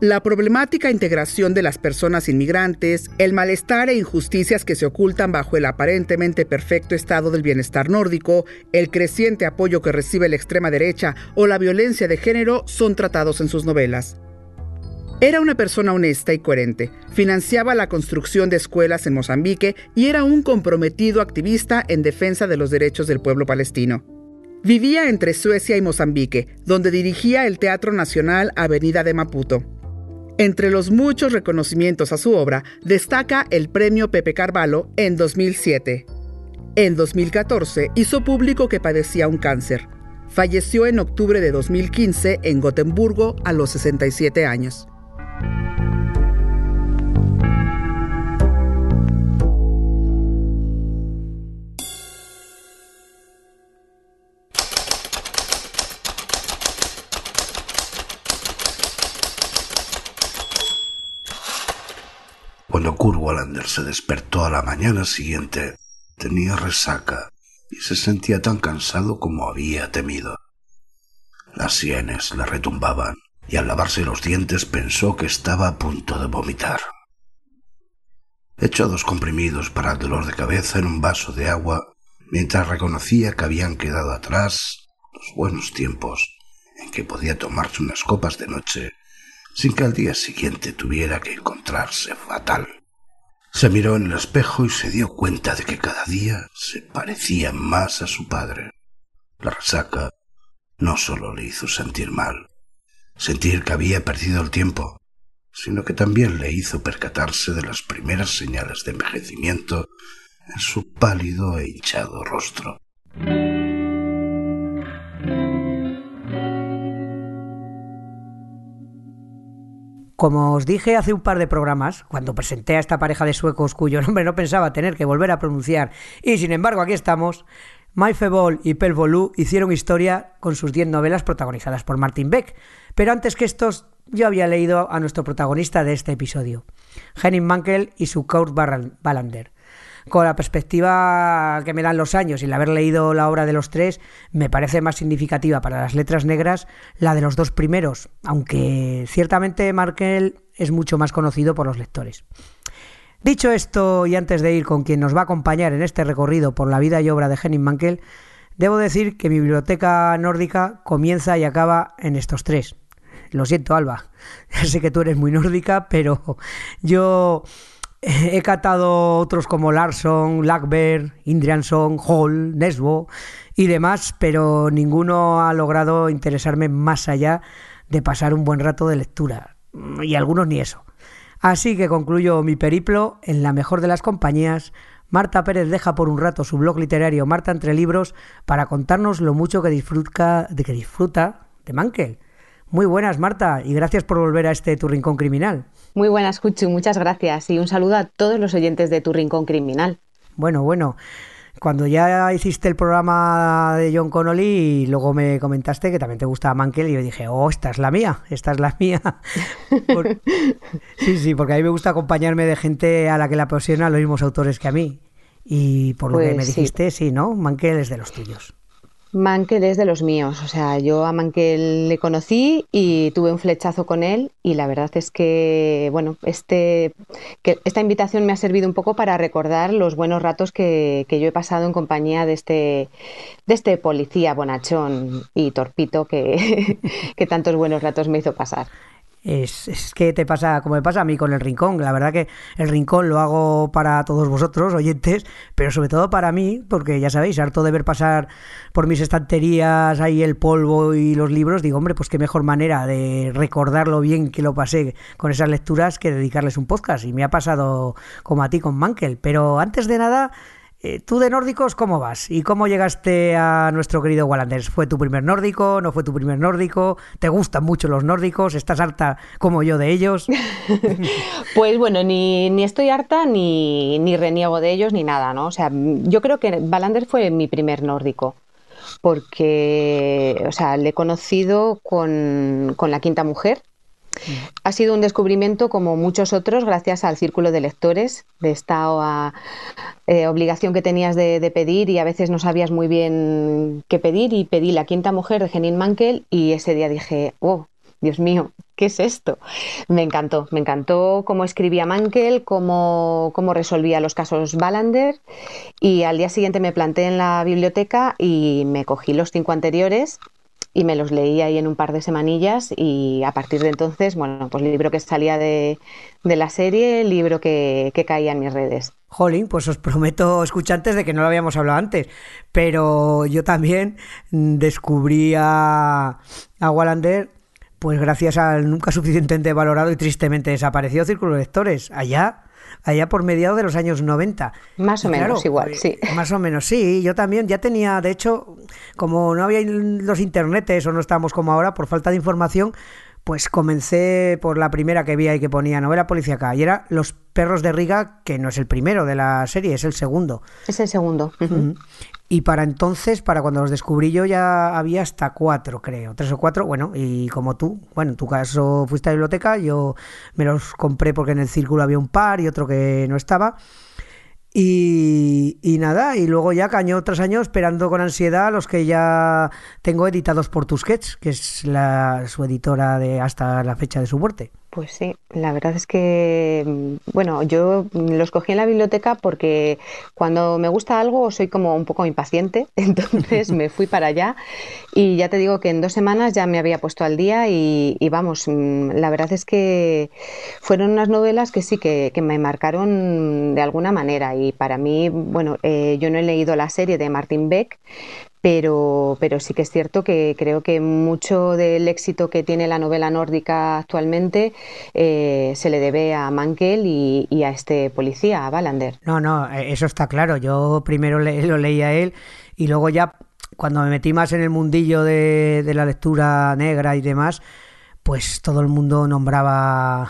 La problemática integración de las personas inmigrantes, el malestar e injusticias que se ocultan bajo el aparentemente perfecto estado del bienestar nórdico, el creciente apoyo que recibe la extrema derecha o la violencia de género son tratados en sus novelas. Era una persona honesta y coherente, financiaba la construcción de escuelas en Mozambique y era un comprometido activista en defensa de los derechos del pueblo palestino. Vivía entre Suecia y Mozambique, donde dirigía el Teatro Nacional Avenida de Maputo. Entre los muchos reconocimientos a su obra, destaca el Premio Pepe Carvalho en 2007. En 2014 hizo público que padecía un cáncer. Falleció en octubre de 2015 en Gotemburgo a los 67 años. Cuando Kurt se despertó a la mañana siguiente, tenía resaca y se sentía tan cansado como había temido. Las sienes le retumbaban y al lavarse los dientes pensó que estaba a punto de vomitar. Echó dos comprimidos para el dolor de cabeza en un vaso de agua mientras reconocía que habían quedado atrás los buenos tiempos en que podía tomarse unas copas de noche sin que al día siguiente tuviera que encontrarse fatal. Se miró en el espejo y se dio cuenta de que cada día se parecía más a su padre. La resaca no solo le hizo sentir mal, sentir que había perdido el tiempo, sino que también le hizo percatarse de las primeras señales de envejecimiento en su pálido e hinchado rostro. Como os dije hace un par de programas, cuando presenté a esta pareja de suecos cuyo nombre no pensaba tener que volver a pronunciar, y sin embargo aquí estamos, Maife Ball y Pel Volú hicieron historia con sus 10 novelas protagonizadas por Martin Beck. Pero antes que estos, yo había leído a nuestro protagonista de este episodio, Henning Mankell y su Kurt Ballander. Con la perspectiva que me dan los años y el haber leído la obra de los tres, me parece más significativa para las letras negras la de los dos primeros, aunque ciertamente Mankell es mucho más conocido por los lectores. Dicho esto, y antes de ir con quien nos va a acompañar en este recorrido por la vida y obra de Henning Mankell, debo decir que mi biblioteca nórdica comienza y acaba en estos tres. Lo siento, Alba. [LAUGHS] Ya sé que tú eres muy nórdica, pero yo he catado otros como Larsson, Lackberg, Indrianson, Hall, Nesbo y demás, pero ninguno ha logrado interesarme más allá de pasar un buen rato de lectura. Y algunos ni eso. Así que concluyo mi periplo en la mejor de las compañías. Marta Pérez deja por un rato su blog literario Marta entre libros para contarnos lo mucho que disfruta de que disfruta de. Muy buenas, Marta, y gracias por volver a este Tu Rincón Criminal. Muy buenas, Cuchu, muchas gracias y un saludo a todos los oyentes de Tu Rincón Criminal. Bueno, bueno cuando ya hiciste el programa de John Connolly y luego me comentaste que también te gustaba Mankel y yo dije, oh, esta es la mía, esta es la mía. [LAUGHS] Sí, sí, porque a mí me gusta acompañarme de gente a la que le apasionan los mismos autores que a mí. Y por lo que me pues dijiste, sí, ¿no? Mankel es de los tuyos. Mankel es de los míos, o sea, yo a Mankel le conocí y tuve un flechazo con él y la verdad es que, bueno, este, que esta invitación me ha servido un poco para recordar los buenos ratos que, que yo he pasado en compañía de este, de este policía bonachón y torpito que, [LAUGHS] que tantos buenos ratos me hizo pasar. Es, que te pasa como me pasa a mí con el rincón. La verdad que el rincón lo hago para todos vosotros, oyentes, pero sobre todo para mí, porque ya sabéis, harto de ver pasar por mis estanterías ahí el polvo y los libros, digo, hombre, pues qué mejor manera de recordar lo bien que lo pasé con esas lecturas que dedicarles un podcast. Y me ha pasado como a ti con Mankel. Pero antes de nada, eh, ¿Tú de nórdicos cómo vas? ¿Y cómo llegaste a nuestro querido Wallander? ¿Fue tu primer nórdico? ¿No fue tu primer nórdico? ¿Te gustan mucho los nórdicos? ¿Estás harta como yo de ellos? [LAUGHS] pues bueno, ni, ni estoy harta ni, ni, reniego de ellos ni nada, ¿no? O sea, yo creo que Wallander fue mi primer nórdico porque, o sea, le he conocido con, con La Quinta Mujer, ha sido un descubrimiento como muchos otros gracias al círculo de lectores, de esta eh, obligación que tenías de, pedir y a veces no sabías muy bien qué pedir y pedí La Quinta Mujer de Jenin Mankel y ese día dije, oh, Dios mío, ¿qué es esto? Me encantó, me encantó cómo escribía Mankel, cómo, cómo resolvía los casos Ballander y al día siguiente me planté en la biblioteca y me cogí los cinco anteriores y me los leí ahí en un par de semanillas y a partir de entonces, bueno, pues libro que salía de, la serie, libro que, caía en mis redes. Jolín, pues os prometo, escuchantes, de que no lo habíamos hablado antes, pero yo también descubrí a, a Wallander pues gracias al nunca suficientemente valorado y tristemente desaparecido Círculo de Lectores. Allá allá por mediados de los años 90. Más o menos igual, sí. Más o menos, sí. Yo también ya tenía, de hecho, como no había los internetes o no estábamos como ahora, por falta de información, pues comencé por la primera que vi ahí que ponía novela policíaca y era Los perros de Riga, que no es el primero de la serie, es el segundo. Es el segundo. Y para entonces, para cuando los descubrí yo, ya había hasta cuatro, creo, tres o cuatro. Bueno, y como tú, bueno, en tu caso fuiste a la biblioteca, yo me los compré porque en el círculo había un par y otro que no estaba. Y, nada, y luego ya caño tras año esperando con ansiedad los que ya tengo editados por Tusquets, que es la, su editora de hasta la fecha de su muerte. Pues sí, la verdad es que, mm, bueno, yo los cogí en la biblioteca porque cuando me gusta algo soy como un poco impaciente, [LAUGHS] entonces me fui para allá y ya te digo que en dos semanas ya me había puesto al día y, vamos, mm, la verdad es que fueron unas novelas que sí que, me marcaron de alguna manera y para mí, bueno, eh, yo no he leído la serie de Martin Beck, pero, pero sí que es cierto que creo que mucho del éxito que tiene la novela nórdica actualmente eh, se le debe a Mankel y, a este policía, a Wallander. No, no, eh, eso está claro. Yo primero lo leí a él y luego ya cuando me metí más en el mundillo de, la lectura negra y demás, pues todo el mundo nombraba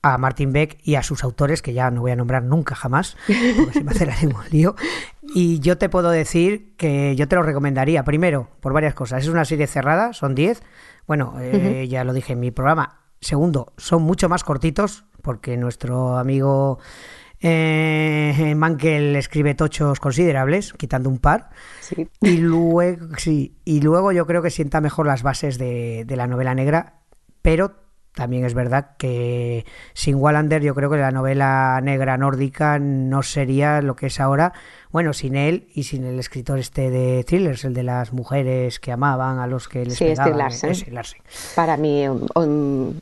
a Martin Beck y a sus autores, que ya no voy a nombrar nunca jamás, porque se me hace la lengua lío. Y yo te puedo decir que yo te lo recomendaría, primero, por varias cosas. Es una serie cerrada, son 10. Bueno, eh, ya lo dije en mi programa. Segundo, son mucho más cortitos, porque nuestro amigo eh, Mankel escribe tochos considerables, quitando un par. Y, luego, sí, y luego yo creo que sienta mejor las bases de, de la novela negra, pero también es verdad que sin Wallander yo creo que la novela negra nórdica no sería lo que es ahora. Bueno, sin él y sin el escritor este de thrillers, el de las mujeres que amaban a los que les sí, pegaban. Este Larsen. Para mí,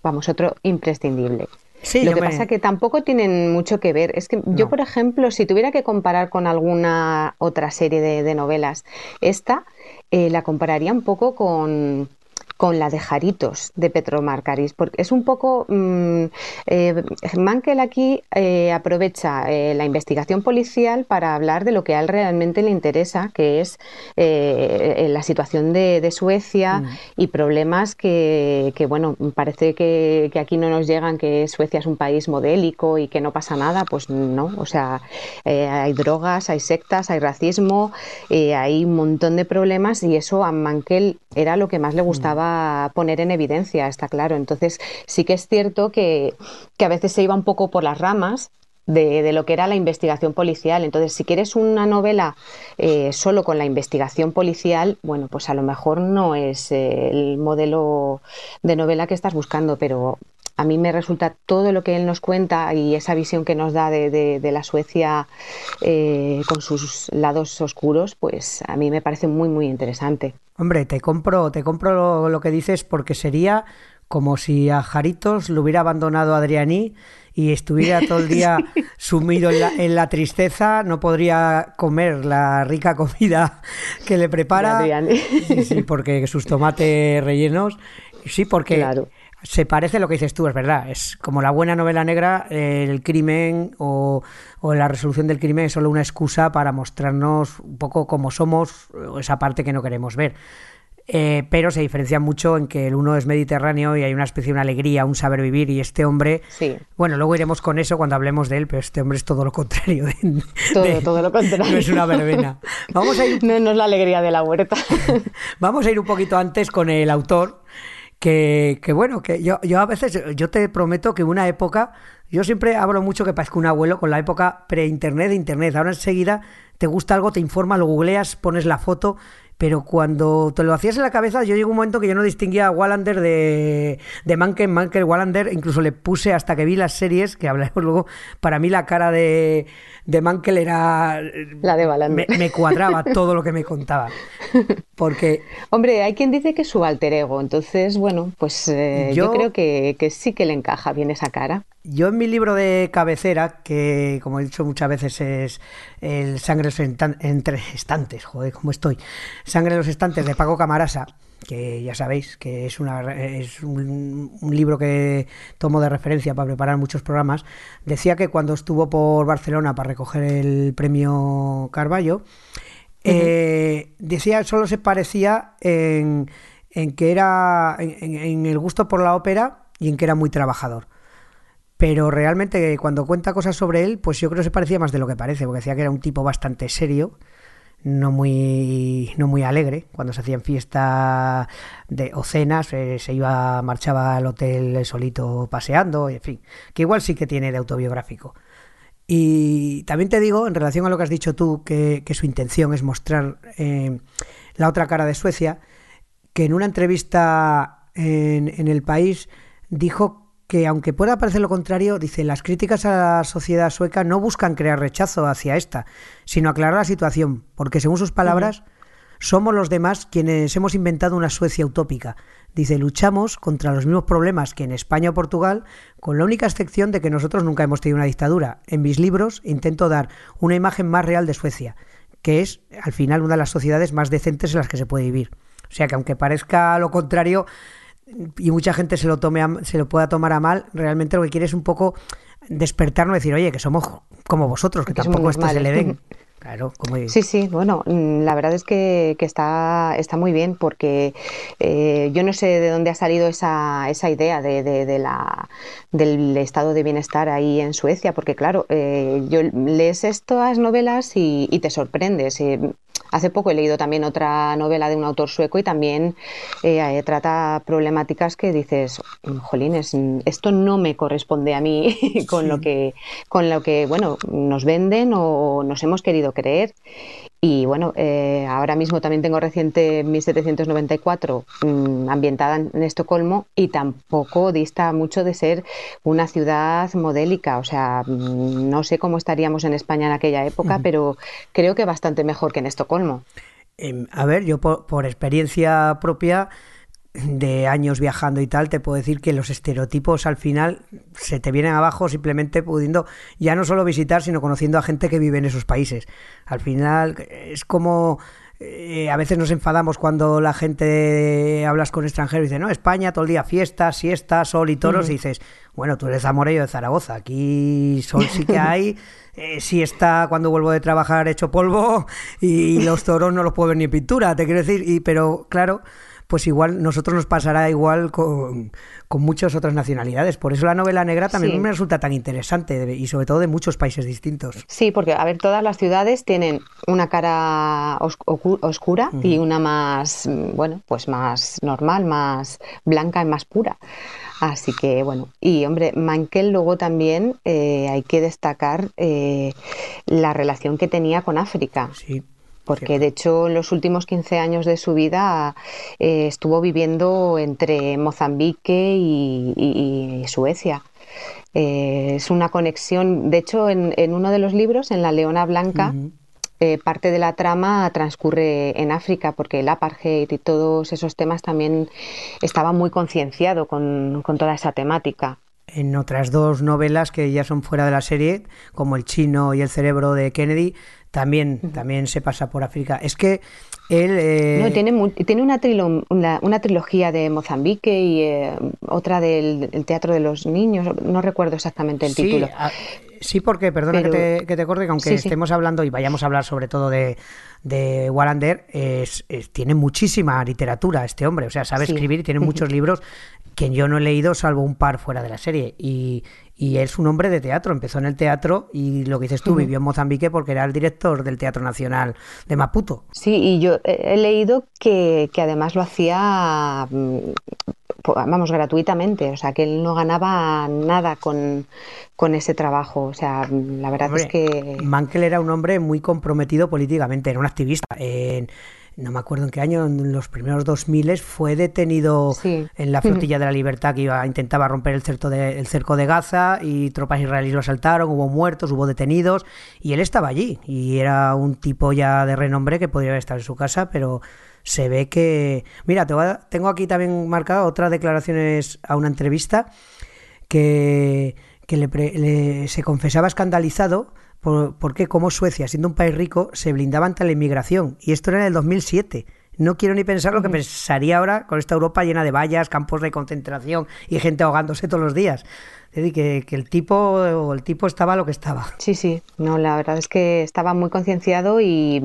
vamos, otro imprescindible. Sí, lo que pasa pasa que tampoco tienen mucho que ver. Es que yo, por ejemplo, si tuviera que comparar con alguna otra serie de, novelas, esta eh, la compararía un poco con con la de Jaritos de Petro Marcaris, porque es un poco. Mm, eh, Mankel aquí eh, aprovecha eh, la investigación policial para hablar de lo que a él realmente le interesa, que es la situación de, Suecia mm. y problemas que, bueno, parece que, aquí no nos llegan, que Suecia es un país modélico y que no pasa nada, pues no, o sea, hay drogas, hay sectas, hay racismo, hay un montón de problemas y eso a Mankel era lo que más le mm. Poner en evidencia, está claro. Entonces sí que es cierto que, a veces se iba un poco por las ramas de, lo que era la investigación policial. Entonces, si quieres una novela eh, solo con la investigación policial, bueno, pues a lo mejor no es eh, el modelo de novela que estás buscando, pero a mí me resulta todo lo que él nos cuenta y esa visión que nos da de, la Suecia eh, con sus lados oscuros, pues a mí me parece muy, muy interesante. Hombre, te compro, te compro lo, que dices porque sería como si a Jaritos lo hubiera abandonado Adriani y estuviera todo el día [LAUGHS] sumido en la, tristeza, no podría comer la rica comida que le prepara. Sí, sí, porque sus tomates rellenos. Sí, porque claro se parece a lo que dices tú, es verdad. Es como la buena novela negra, el crimen o, la resolución del crimen es solo una excusa para mostrarnos un poco cómo somos, esa parte que no queremos ver. Eh, pero se diferencia mucho en que el uno es mediterráneo y hay una especie de una alegría, un saber vivir y este hombre, sí. bueno, luego iremos con eso cuando hablemos de él, pero este hombre es todo lo contrario. todo, todo lo contrario. [LAUGHS] No es una verbena. Vamos a ir... no, no es la alegría de la huerta. [LAUGHS] Vamos a ir un poquito antes con el autor que, que bueno, que yo, yo a veces, yo te prometo que una época, yo siempre hablo mucho que parezco un abuelo con la época pre-internet, internet. Ahora enseguida te gusta algo, te informa, lo googleas, pones la foto pero cuando te lo hacías en la cabeza, yo llegó un momento que yo no distinguía a Wallander de, de Manken, Manken, Wallander, incluso le puse hasta que vi las series, que hablaremos luego, para mí la cara de, de Mankel era... La de Wallander. Me, cuadraba todo lo que me contaba. Porque... [LAUGHS] Hombre, hay quien dice que es su alter ego, entonces, bueno, pues eh, yo, creo que, que sí que le encaja bien esa cara. Yo en mi libro de cabecera, que como he dicho muchas veces es el Sangre entre estantes, joder, cómo estoy, Sangre de los estantes de Paco Camarasa, que ya sabéis que es, una, es un, libro que tomo de referencia para preparar muchos programas, decía que cuando estuvo por Barcelona para recoger el premio Carballo, eh, decía solo se parecía en, que era en el gusto por la ópera y en que era muy trabajador pero realmente cuando cuenta cosas sobre él, pues yo creo que se parecía más de lo que parece, porque decía que era un tipo bastante serio, no muy, no muy alegre. Cuando se hacían fiestas de, o cenas, eh, se iba, marchaba al hotel solito paseando, en fin, que igual sí que tiene de autobiográfico. Y también te digo, en relación a lo que has dicho tú, que, su intención es mostrar eh, la otra cara de Suecia, que en una entrevista en, en el país dijo que aunque pueda parecer lo contrario, dice, las críticas a la sociedad sueca no buscan crear rechazo hacia esta, sino aclarar la situación, porque según sus palabras, somos los demás quienes hemos inventado una Suecia utópica. Dice, luchamos contra los mismos problemas que en España o Portugal, con la única excepción de que nosotros nunca hemos tenido una dictadura. En mis libros intento dar una imagen más real de Suecia, que es, al final, una de las sociedades más decentes en las que se puede vivir. O sea que aunque parezca lo contrario, y mucha gente se lo tome se lo pueda tomar a mal, realmente lo que quiere es un poco despertarnos y decir, oye, que somos como vosotros, que, tampoco esto se le den. [LAUGHS] Claro, como... Sí, sí, bueno, mm, la verdad es que, está, está muy bien porque eh, yo no sé de dónde ha salido esa, esa idea de, de, la, del estado de bienestar ahí en Suecia, porque claro, eh, yo lees estas novelas y, y te sorprendes. Eh, Hace poco he leído también otra novela de un autor sueco y también eh, trata problemáticas que dices, jolines, esto no me corresponde a mí [LAUGHS] con lo que, con lo que, bueno, nos venden o nos hemos querido creer. Y bueno, eh, ahora mismo también tengo reciente 1794 mm, ambientada en, Estocolmo y tampoco dista mucho de ser una ciudad modélica. O sea, mm, no sé cómo estaríamos en España en aquella época, pero creo que bastante mejor que en Estocolmo. Em, a ver, yo por experiencia propia de años viajando y tal, te puedo decir que los estereotipos al final se te vienen abajo simplemente pudiendo ya no solo visitar, sino conociendo a gente que vive en esos países. Al final es como eh, a veces nos enfadamos cuando la gente hablas con extranjeros y dice, no, España todo el día fiestas, siestas, sol y toros, y dices, bueno, tú eres Zamorello de Zaragoza, aquí sol sí que hay, [LAUGHS] eh, siesta cuando vuelvo de trabajar hecho polvo y los toros no los puedo ver ni en pintura, te quiero decir, y, pero claro pues igual nosotros nos pasará igual con, muchas otras nacionalidades. Por eso la novela negra también me resulta tan interesante y sobre todo de muchos países distintos. Sí, porque a ver, todas las ciudades tienen una cara oscura y una más, bueno, pues más normal, más blanca y más pura. Así que bueno, y hombre, Mankel luego también eh, hay que destacar eh, la relación que tenía con África. Sí porque de hecho en los últimos 15 años de su vida eh, estuvo viviendo entre Mozambique y, Suecia. Eh, es una conexión, de hecho en, uno de los libros, en La Leona Blanca, eh, parte de la trama transcurre en África, porque el apartheid y todos esos temas también estaba muy concienciado con, con toda esa temática. En otras dos novelas que ya son fuera de la serie, como El chino y El cerebro de Kennedy, también, también se pasa por África. Es que él... Eh, tiene, tiene una, una, trilogía de Mozambique y eh, otra del Teatro de los Niños, no recuerdo exactamente el título. Sí, porque, perdona que, te, que te corte, que aunque estemos hablando y vayamos a hablar sobre todo de, de Wallander, es, tiene muchísima literatura este hombre, o sea, sabe escribir y tiene [LAUGHS] muchos libros que yo no he leído salvo un par fuera de la serie. Y, y es un hombre de teatro, empezó en el teatro y lo que dices tú, vivió en Mozambique porque era el director del Teatro Nacional de Maputo. Sí, y yo he leído que, además lo hacía, mm, vamos, gratuitamente, o sea, que él no ganaba nada con, ese trabajo, o sea, la verdad es que... Mankel era un hombre muy comprometido políticamente, era un activista. En, no me acuerdo en qué año, en los primeros 2000 fue detenido en la [LAUGHS] flotilla de la libertad que iba, intentaba romper el, cerco de, el cerco de Gaza y tropas israelíes lo asaltaron, hubo muertos, hubo detenidos y él estaba allí. Y era un tipo ya de renombre que podría estar en su casa, pero se ve que... Mira, te tengo aquí también marcado otras declaraciones a una entrevista que, que le, se confesaba escandalizado porque como Suecia, siendo un país rico, se blindaba ante la inmigración. Y esto era en el 2007. No quiero ni pensar lo que pensaría ahora con esta Europa llena de vallas, campos de concentración y gente ahogándose todos los días. Es decir, que, que, el tipo el tipo estaba lo que estaba. Sí, sí, no, la verdad es que estaba muy concienciado y,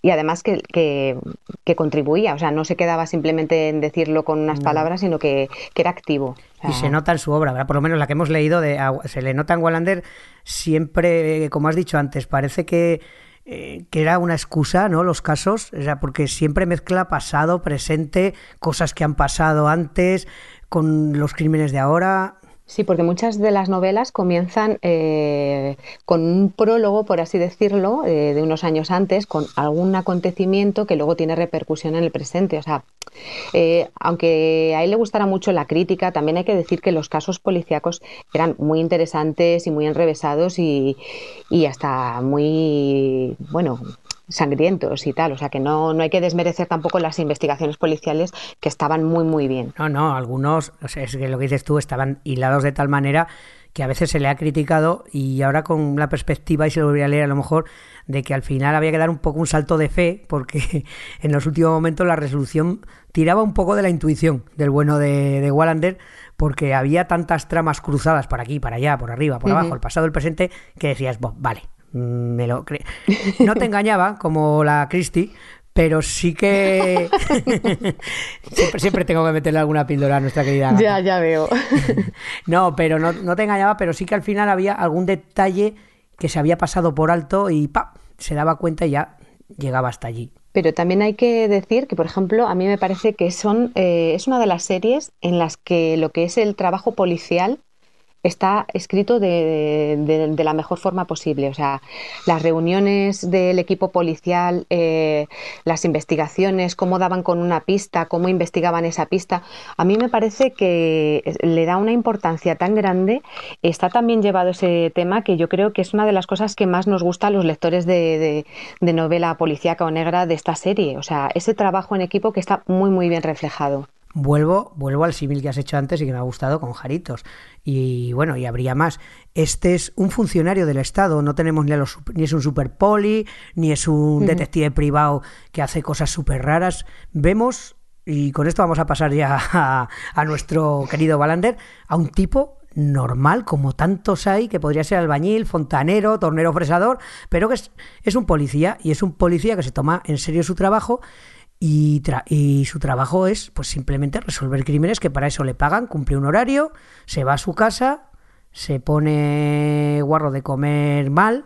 y además que, que, contribuía, o sea, no se quedaba simplemente en decirlo con unas palabras, sino que, era activo. y se nota en su obra, por lo menos la que hemos leído, de, se le nota en Wallander siempre, como has dicho antes, parece que eh, que era una excusa, ¿no? Los casos, o sea, porque siempre mezcla pasado, presente, cosas que han pasado antes, con los crímenes de ahora. Sí, porque muchas de las novelas comienzan eh, con un prólogo, por así decirlo, eh, de unos años antes, con algún acontecimiento que luego tiene repercusión en el presente. O sea, eh, aunque a él le gustara mucho la crítica, también hay que decir que los casos policíacos eran muy interesantes y muy enrevesados y, y hasta muy, bueno, sangrientos y tal. O sea que no, no hay que desmerecer tampoco las investigaciones policiales que estaban muy, muy bien. No, no, algunos, o sea, es que lo que dices tú, estaban hilados de tal manera que a veces se le ha criticado y ahora con la perspectiva, y se lo volvería a leer a lo mejor, de que al final había que dar un poco un salto de fe porque [LAUGHS] en los últimos momentos la resolución tiraba un poco de la intuición del bueno de, de Wallander porque había tantas tramas cruzadas por aquí, para allá, por arriba, por abajo, el pasado, el presente, que decías, vale, me lo cre No te engañaba, como la Christie, pero sí que [LAUGHS] siempre, siempre, tengo que meterle alguna píldora a nuestra querida. Ya, ya veo. [LAUGHS] no, pero no, no, te engañaba, pero sí que al final había algún detalle que se había pasado por alto y ¡pa! se daba cuenta y ya llegaba hasta allí. Pero también hay que decir que, por ejemplo, a mí me parece que son, eh, es una de las series en las que lo que es el trabajo policial está escrito de, la mejor forma posible. O sea, las reuniones del equipo policial, eh, las investigaciones, cómo daban con una pista, cómo investigaban esa pista, a mí me parece que le da una importancia tan grande. Está también llevado ese tema que yo creo que es una de las cosas que más nos gusta a los lectores de, de novela policíaca o negra de esta serie. O sea, ese trabajo en equipo que está muy, muy bien reflejado vuelvo, vuelvo al símil que has hecho antes y que me ha gustado con Jaritos. Y bueno, y habría más. Este es un funcionario del Estado, no tenemos ni, los, ni es un super poli, ni es un detective privado que hace cosas súper raras. Vemos, y con esto vamos a pasar ya a, nuestro querido Balander, a un tipo normal, como tantos hay, que podría ser albañil, fontanero, tornero fresador, pero que es, es un policía, y es un policía que se toma en serio su trabajo y, y, su trabajo es pues simplemente resolver crímenes que para eso le pagan, cumple un horario, se va a su casa, se pone guarro de comer mal,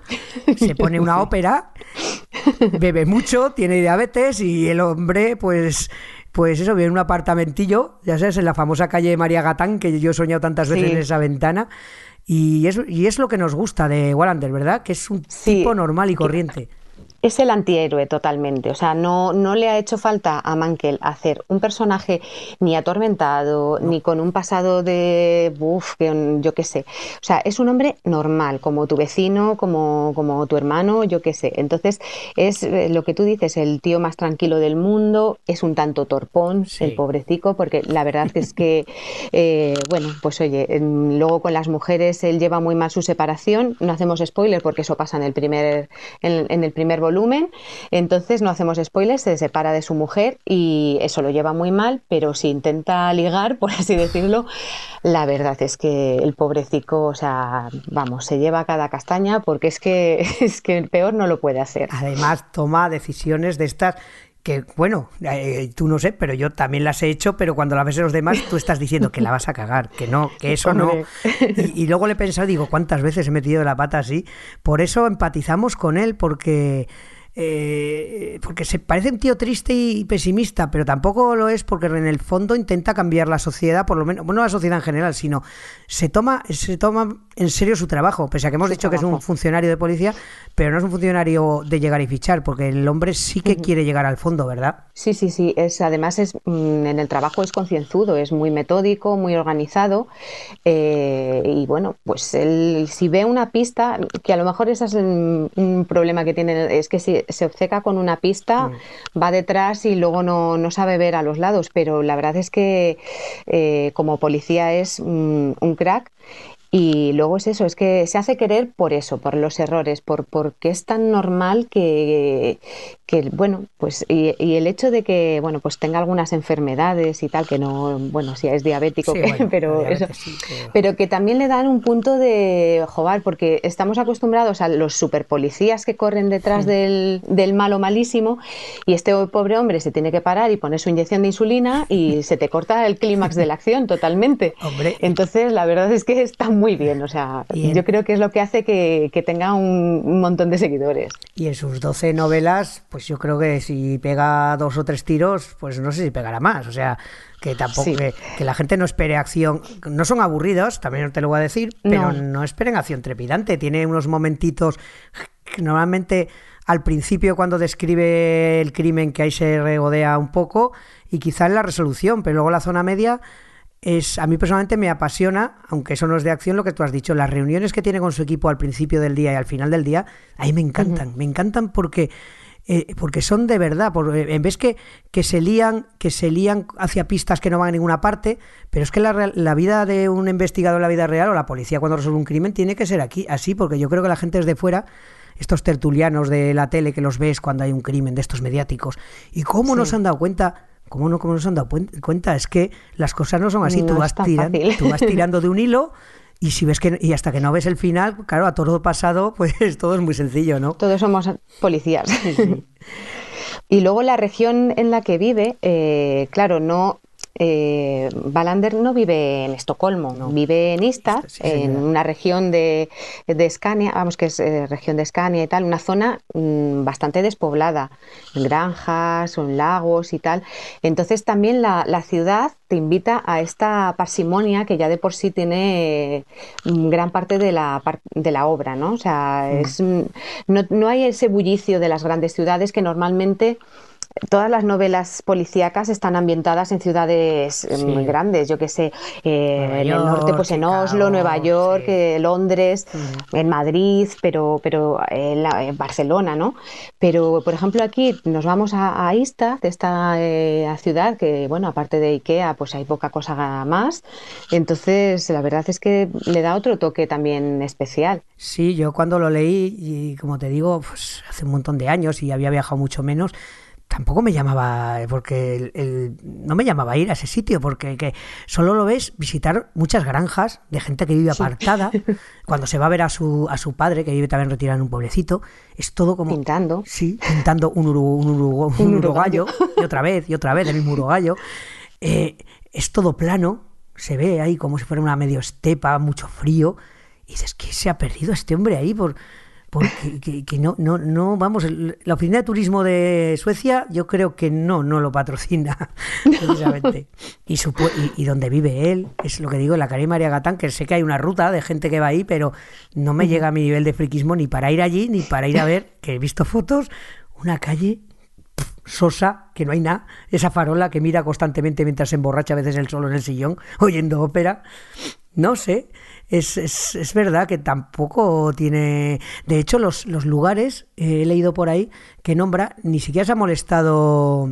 se [LAUGHS] pone una ópera, bebe mucho, tiene diabetes y el hombre pues pues eso, vive en un apartamentillo, ya sabes, en la famosa calle María Gatán, que yo he soñado tantas veces en esa ventana. Y es, y es lo que nos gusta de Wallander, ¿verdad? Que es un tipo normal y corriente es el antihéroe totalmente. O sea, no, no le ha hecho falta a Mankel hacer un personaje ni atormentado, ni con un pasado de buf, yo qué sé. O sea, es un hombre normal, como tu vecino, como, como tu hermano, yo qué sé. Entonces, es eh, lo que tú dices, el tío más tranquilo del mundo, es un tanto torpón, el pobrecico, porque la verdad es que, [LAUGHS] eh, bueno, pues oye, luego con las mujeres él lleva muy mal su separación. No hacemos spoiler porque eso pasa en el primer, en, en el primer volumen volumen, entonces no hacemos spoilers, se separa de su mujer y eso lo lleva muy mal, pero si intenta ligar, [LAUGHS] por así decirlo, la verdad es que el pobrecico, o sea, vamos, se lleva cada castaña porque es que, [LAUGHS] es que el peor no lo puede hacer. Además, toma decisiones de estas que bueno, eh, tú no sé, pero yo también las he hecho, pero cuando la ves a los demás tú estás diciendo que la vas a cagar, que no, que eso no. Y, y, luego le he pensado, digo, ¿cuántas veces he metido la pata así? Por eso empatizamos con él, porque eh, porque se parece un tío triste y pesimista, pero tampoco lo es porque en el fondo intenta cambiar la sociedad, por lo menos, bueno, la sociedad en general, sino se toma, se toma en serio su trabajo, pese a que hemos dicho que es un funcionario de policía, pero no es un funcionario de llegar y fichar, porque el hombre sí que quiere llegar al fondo, ¿verdad? Sí, sí, sí, es, además es, mm, en el trabajo es concienzudo, es muy metódico, muy organizado, eh, y bueno, pues él, si ve una pista, que a lo mejor ese es un problema que tiene, es que si se obceca con una pista, mm. va detrás y luego no, sabe ver a los lados, pero la verdad es que eh, como policía es mm, un crack y luego es eso, es que se hace querer por eso, por los errores, por porque es tan normal que, que bueno, pues y, el hecho de que, bueno, pues tenga algunas enfermedades y tal, que no, bueno, si es diabético, [LAUGHS] pero, eso, pero... que también le dan un punto de joder, porque estamos acostumbrados a los superpolicías que corren detrás del, del malo malísimo y este pobre hombre se tiene que parar y poner su inyección de insulina y se te corta el clímax de la acción totalmente. [LAUGHS] Entonces, la verdad es que está muy bien, o sea, yo creo que es lo que hace que, tenga un, montón de seguidores. Y en sus 12 novelas, pues yo creo que si pega dos o tres tiros, pues no sé si pegará más, o sea, que tampoco que, la gente no espere acción, no son aburridos, también te lo voy a decir, pero no, esperen acción trepidante, tiene unos momentitos que normalmente al principio cuando describe el crimen que ahí se regodea un poco y quizá en la resolución, pero luego la zona media es a mí personalmente me apasiona, aunque eso no es de acción lo que tú has dicho, las reuniones que tiene con su equipo al principio del día y al final del día, ahí me encantan, me encantan porque eh, porque son de verdad, en vez que, que se lían, que se lían hacia pistas que no van a ninguna parte, pero es que la, la vida de un investigador en la vida real o la policía cuando resuelve un crimen tiene que ser aquí, así, porque yo creo que la gente desde fuera estos tertulianos de la tele que los ves cuando hay un crimen de estos mediáticos. ¿Y cómo no se han dado cuenta ¿Cómo no, cómo no se han dado cuenta? Es que las cosas no son así. No tú, es vas tan tirando, fácil. tú vas tirando de un hilo y si ves que y hasta que no ves el final, claro, a todo pasado, [LAUGHS] pues todo es muy sencillo, ¿no? Todos somos policías. [LAUGHS] y luego la región en la que vive, eh, claro, no. Eh, no vive en Estocolmo, vive en Istad, Sí, en una región de, de Escania, vamos que es eh, región de Escania y tal, una zona mm, bastante despoblada, en granjas, en lagos y tal. Entonces también la, la ciudad te invita a esta parsimonia que ya de por sí tiene eh, gran parte de la, de la obra, ¿no? O sea, es, mm, no, no hay ese bullicio de las grandes ciudades que normalmente todas las novelas policíacas están ambientadas en ciudades Sí. muy grandes, yo que sé, eh, en el norte, pues en Oslo, Nueva York, sí. eh, Londres, en Madrid, pero, pero en, la- en Barcelona, ¿no? Pero, por ejemplo, aquí nos vamos a, a Istad, esta eh, ciudad que, bueno, aparte de Ikea, pues hay poca cosa más. Entonces, la verdad es que le da otro toque también especial. Sí, yo cuando lo leí, y como te digo, pues hace un montón de años y había viajado mucho menos, tampoco me llamaba, porque el- el- no me llamaba a ir a ese sitio, porque que solo lo ves visitar muchas granjas de gente que vive apartada, [LAUGHS] cuando se va a ver a su, a su padre, que vive también retirado en un pueblecito, es todo como... Pintando. Sí, pintando un, uru- un, uru- un Un urogallo, urogallo. [LAUGHS] y otra vez, y otra vez, el mismo urogallo. Eh, es todo plano, se ve ahí como si fuera una medio estepa, mucho frío, y dices, ¿qué se ha perdido este hombre ahí? Por, porque que, que no, no, no, vamos, la oficina de turismo de Suecia yo creo que no, no lo patrocina [LAUGHS] precisamente. Y, supu- y, y donde vive él, es lo que digo, en la calle María Gatán, que sé que hay una ruta de gente que va ahí, pero no me llega a mi nivel de friquismo ni para ir allí, ni para ir a ver, que he visto fotos, una calle sosa, que no hay nada, esa farola que mira constantemente mientras se emborracha a veces el solo en el sillón, [LAUGHS] oyendo ópera. No sé, es, es, es verdad que tampoco tiene... De hecho, los, los lugares, eh, he leído por ahí, que nombra, ni siquiera se ha molestado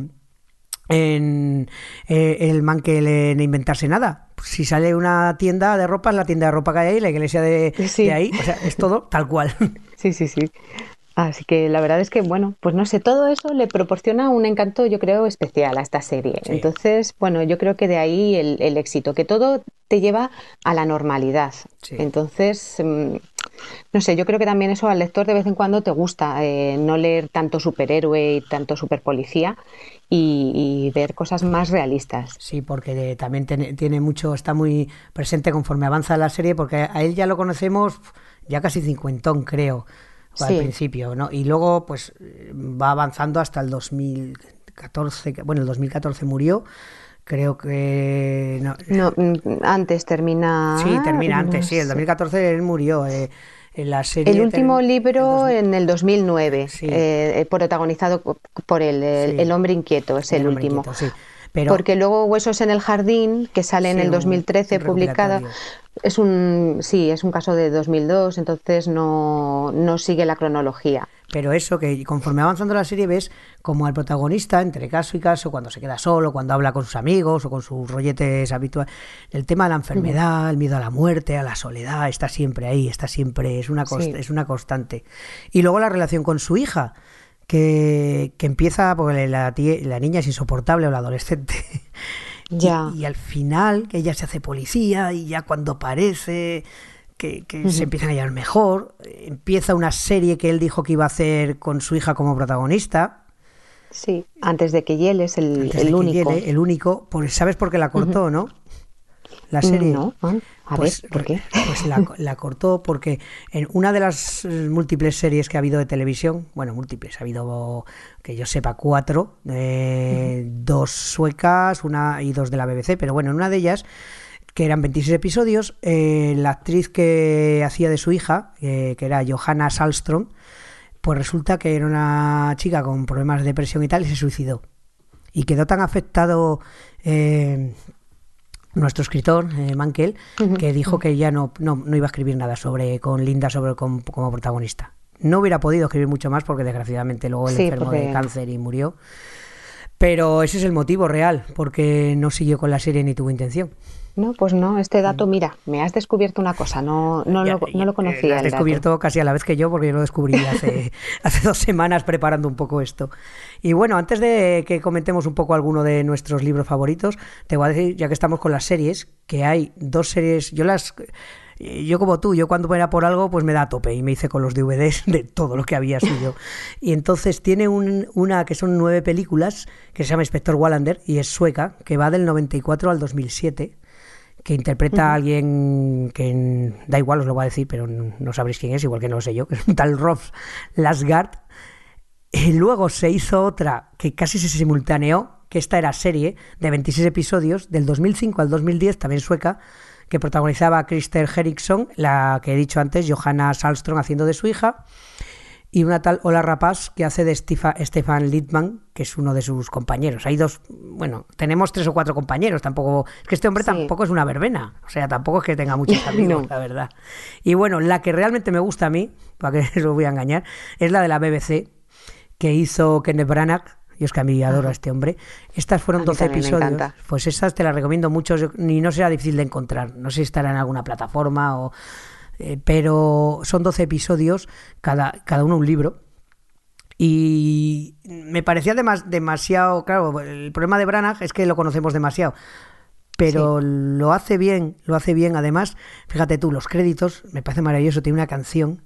en eh, el Mankel en inventarse nada. Si sale una tienda de ropa, es la tienda de ropa que hay ahí, la iglesia de, Sí. de ahí, o sea, es todo tal cual. Sí, sí, sí. Así que la verdad es que, bueno, pues no sé, todo eso le proporciona un encanto, yo creo, especial a esta serie. Sí. Entonces, bueno, yo creo que de ahí el, el éxito, que todo te lleva a la normalidad. Sí. Entonces, mm, no sé, yo creo que también eso al lector de vez en cuando te gusta, eh, no leer tanto superhéroe y tanto superpolicía y, y ver cosas más realistas. Sí, porque de- también tiene, tiene mucho, está muy presente conforme avanza la serie, porque a él ya lo conocemos ya casi cincuentón, creo, al principio, ¿no? Y luego, pues, eh, va avanzando hasta el 2014, que- bueno, el 2014 murió, creo que... No, No, antes termina. sí, termina no antes, sí, el sé. 2014 él murió. eh, en la serie... El último libro el 2000 en el 2009, Sí. eh, protagonizado por él, el, Sí. el hombre inquieto, es el, El último. inquieto, sí. Pero- Porque luego Huesos en el jardín, que sale en el un- 2013 un publicada, es un sí, es un caso de 2002, entonces no, no sigue la cronología. Pero eso, que conforme avanzando la serie ves como al protagonista, entre caso y caso, cuando se queda solo, cuando habla con sus amigos o con sus rolletes habituales, el tema de la enfermedad, el miedo a la muerte, a la soledad, está siempre ahí, está siempre, es una, Sí. es una constante. Y luego la relación con su hija, que, que empieza porque la, la niña es insoportable o la adolescente. [LAUGHS] Y- Ya. Y, al final, que ella se hace policía y ya cuando parece que, que se empiezan a llevar mejor, eh, empieza una serie que él dijo que iba a hacer con su hija como protagonista. Sí, antes de que Yel es el, antes de el que único. llegue, el único. Pues, ¿Sabes por qué la cortó, no? La serie. No, ah, a Pues, ver, ¿por qué? Pues la, la cortó porque en una de las eh, múltiples series que ha habido de televisión, bueno, múltiples, ha habido, que yo sepa, cuatro, eh, dos suecas una y dos de la BBC, pero bueno, en una de ellas, que eran 26 episodios, eh, la actriz que hacía de su hija, eh, que era Johanna Salstrom, pues resulta que era una chica con problemas de depresión y tal, y se suicidó. Y quedó tan afectado eh, nuestro escritor, eh, Mankel, que dijo que ya no, no, no iba a escribir nada sobre con Linda sobre con- como protagonista. No hubiera podido escribir mucho más porque desgraciadamente luego él Sí, enfermó de cáncer y murió. Pero ese es el motivo real, porque no siguió con la serie ni tuvo intención. No, pues no, este dato, mira, me has descubierto una cosa, no, no, lo, no lo conocía. Lo has descubierto casi a la vez que yo, porque yo lo descubrí hace, [LAUGHS] [LAUGHS] hace dos semanas preparando un poco esto. Y bueno, antes de que comentemos un poco alguno de nuestros libros favoritos, te voy a decir, ya que estamos con las series, que hay dos series, yo las yo como tú, yo cuando era por algo, pues me da a tope y me hice con los DVDs [LAUGHS] de todo lo que había sido. Y entonces tiene una que son nueve películas que se llama Inspector Wallander y es sueca, que va del 94 al 2007 que interpreta a alguien que da igual, os lo voy a decir, pero no sabréis quién es, igual que no lo sé yo, que es un tal Rolf Lasgard. Y luego se hizo otra que casi se simultaneó, que esta era serie de 26 episodios, del 2005 al 2010, también sueca, que protagonizaba a Krister Henriksson, la que he dicho antes, Johanna Salstrom haciendo de su hija, y una tal Ola Rapaz que hace de Stefan Littman, que es uno de sus compañeros. Hay dos, bueno, tenemos tres o cuatro compañeros, tampoco, es que este hombre tampoco es una verbena, o sea, tampoco es que tenga muchos [LAUGHS] amigos, la verdad. Y bueno, la que realmente me gusta a mí, [LAUGHS] para que os voy a engañar, es la de la BBC, que hizo Kenneth Branagh, yo es que a mí adoro a este hombre. Estas fueron 12 episodios. Pues esas te las recomiendo mucho, ni no será difícil de encontrar. No sé si estará en alguna plataforma o... Eh, pero son 12 episodios, cada, cada uno un libro. Y me parecía demasiado, claro, el problema de Branagh es que lo conocemos demasiado, pero lo hace bien, lo hace bien. Además, fíjate tú, los créditos, me parece maravilloso, tiene una canción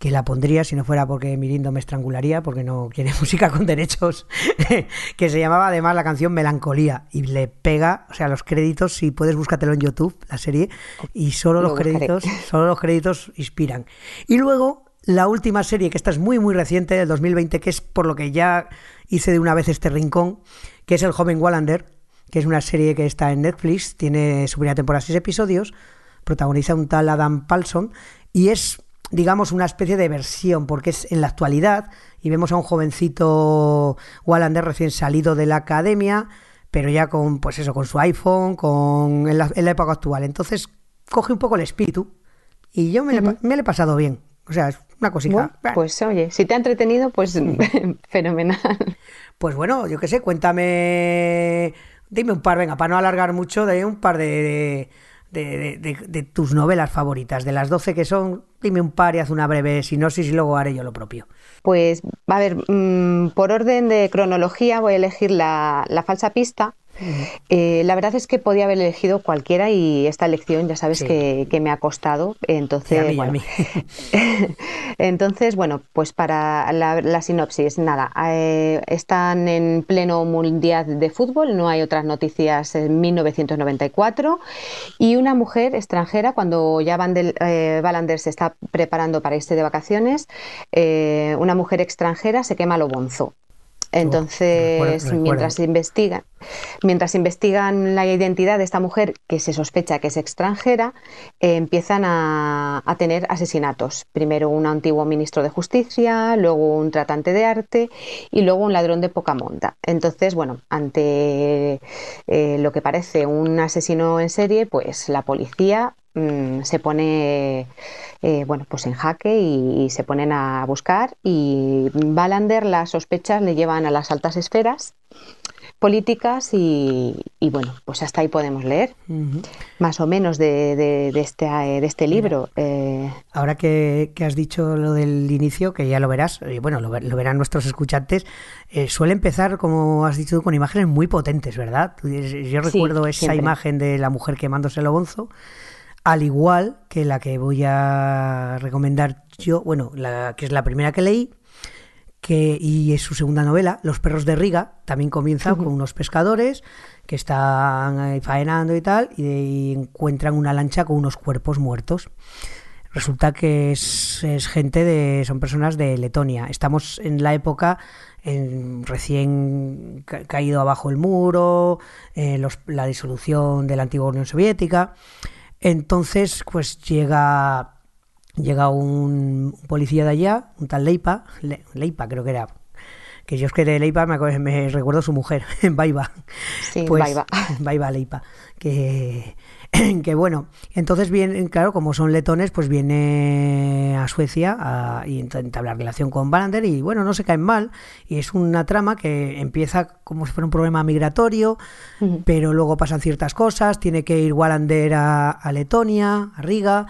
que la pondría si no fuera porque Mirindo me estrangularía, porque no quiere [LAUGHS] música con derechos, [LAUGHS] que se llamaba además la canción Melancolía, y le pega, o sea, los créditos, si puedes búscatelo en YouTube, la serie, y solo los créditos, solo los créditos inspiran. Y luego la última serie, que esta es muy muy reciente, del 2020, que es por lo que ya hice de una vez este rincón, que es El joven Wallander, que es una serie que está en Netflix, tiene su primera temporada seis episodios, protagoniza un tal Adam Paulson, y es digamos, una especie de versión, porque es en la actualidad y vemos a un jovencito Wallander recién salido de la academia, pero ya con, pues eso, con su iPhone, con en la, época actual. Entonces coge un poco el espíritu y yo me, me lo he pasado bien. O sea, es una cosita. pues oye, si te ha entretenido, pues [LAUGHS] fenomenal. Pues bueno, yo qué sé, cuéntame, dime un par, venga, para no alargar mucho, de un par de de, tus novelas favoritas. De las 12 que son, dime un par y haz una breve sinopsis y luego haré yo lo propio. Pues, a ver, mm, por orden de cronología voy a elegir la, la falsa pista, eh, la verdad es que podía haber elegido cualquiera y esta elección ya sabes que, me ha costado. Entonces, bueno, [LAUGHS] entonces, bueno, pues para la, sinopsis, nada, eh, están en pleno mundial de fútbol, no hay otras noticias en 1994 y una mujer extranjera, cuando ya Van del, eh, se está preparando para irse de vacaciones, una mujer extranjera se quema lo bonzo entonces, mientras investigan, mientras investigan la identidad de esta mujer que se sospecha que es extranjera, eh, empiezan a, tener asesinatos. Primero un antiguo ministro de justicia, luego un tratante de arte y luego un ladrón de poca monta. Entonces, bueno, ante eh, lo que parece un asesino en serie, pues la policía mm, se pone eh, bueno, pues en jaque y, se ponen a buscar y Balander las sospechas le llevan a las altas esferas políticas y, bueno, pues hasta ahí podemos leer más o menos de, este, de este libro. Eh. Ahora que, has dicho lo del inicio, que ya lo verás, y bueno, lo, verán nuestros escuchantes, eh, suele empezar, como has dicho con imágenes muy potentes, ¿verdad? Yo recuerdo esa imagen de la mujer quemándose el obonzo al igual que la que voy a recomendar yo, bueno, la que es la primera que leí, que, y es su segunda novela, Los perros de Riga, también comienza con unos pescadores que están faenando y tal, y, encuentran una lancha con unos cuerpos muertos. Resulta que es, gente de, son personas de Letonia. Estamos en la época en, recién caído abajo el muro, eh, la disolución de la antigua Unión Soviética. Entonces, pues llega, llega un, policía de allá, un tal Leipa, Leipa creo que era, que yo es que de Leipa me, recuerdo su mujer, [LAUGHS] Baiba. Sí, pues, Baiba. Baiba Leipa, que [CLEARS THROAT] que bueno, entonces viene, claro, como son letones, pues viene a Suecia a, y entablar relación con Wallander y bueno, no se caen mal. Y es una trama que empieza como si fuera un problema migratorio, pero luego pasan ciertas cosas, tiene que ir Wallander a, a Letonia, a Riga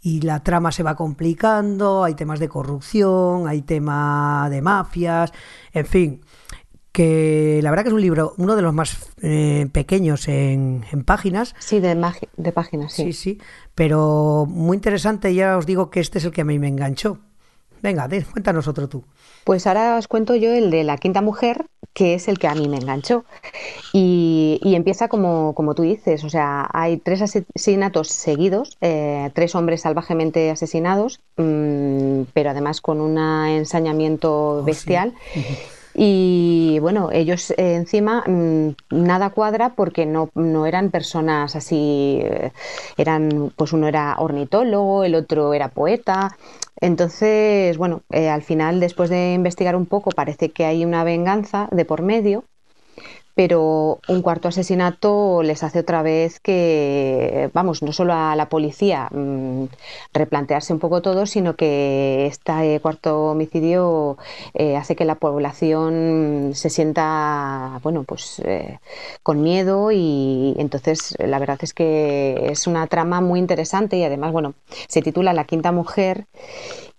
y la trama se va complicando, hay temas de corrupción, hay tema de mafias, en fin, que la verdad que es un libro, uno de los más eh, pequeños en, páginas. Sí, de, de páginas, sí. Sí, sí, pero muy interesante, ya os digo que este es el que a mí me enganchó. Venga, cuéntanos otro tú. Pues ahora os cuento yo el de la quinta mujer, que es el que a mí me enganchó. Y, empieza como, como, tú dices, o sea, hay tres asesinatos seguidos, eh, tres hombres salvajemente asesinados, mm, pero además con un ensañamiento oh, bestial. Y bueno, ellos eh, encima mm, nada cuadra porque no, no eran personas así, eh, eran, pues uno era ornitólogo, el otro era poeta. Entonces, bueno, eh, al final, después de investigar un poco, parece que hay una venganza de por medio pero un cuarto asesinato les hace otra vez que, vamos, no solo a la policía mm, replantearse un poco todo, sino que este cuarto homicidio eh, hace que la población se sienta, bueno, pues eh, con miedo y entonces la verdad es que es una trama muy interesante y además, bueno, se titula La quinta mujer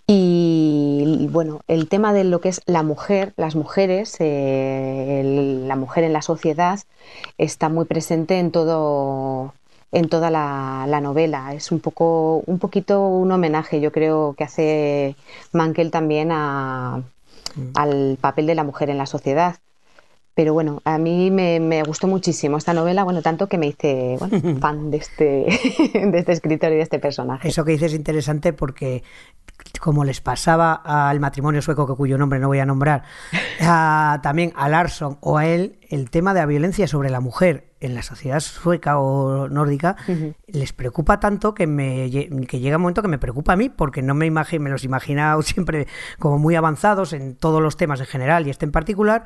y bueno, el tema de lo que es la mujer, las mujeres, eh, la mujer en la sociedad está muy presente en todo en toda la, novela. Es un poco, un poquito un homenaje, yo creo que hace Mankel también a, mm. al papel de la mujer en la sociedad. Pero bueno, a mí me, gustó muchísimo esta novela, bueno, tanto que me hice [LAUGHS] fan de este, [LAUGHS] de este escritor y de este personaje. Eso que dices es interesante porque como les pasaba al matrimonio sueco, que cuyo nombre no voy a nombrar, [LAUGHS] también a Larson o a él, el tema de la violencia sobre la mujer en la sociedad sueca o nórdica les preocupa tanto que, me, que llega un momento que me preocupa a mí, porque no me, imagino, me los he imaginado siempre como muy avanzados en todos los temas en general y este en particular,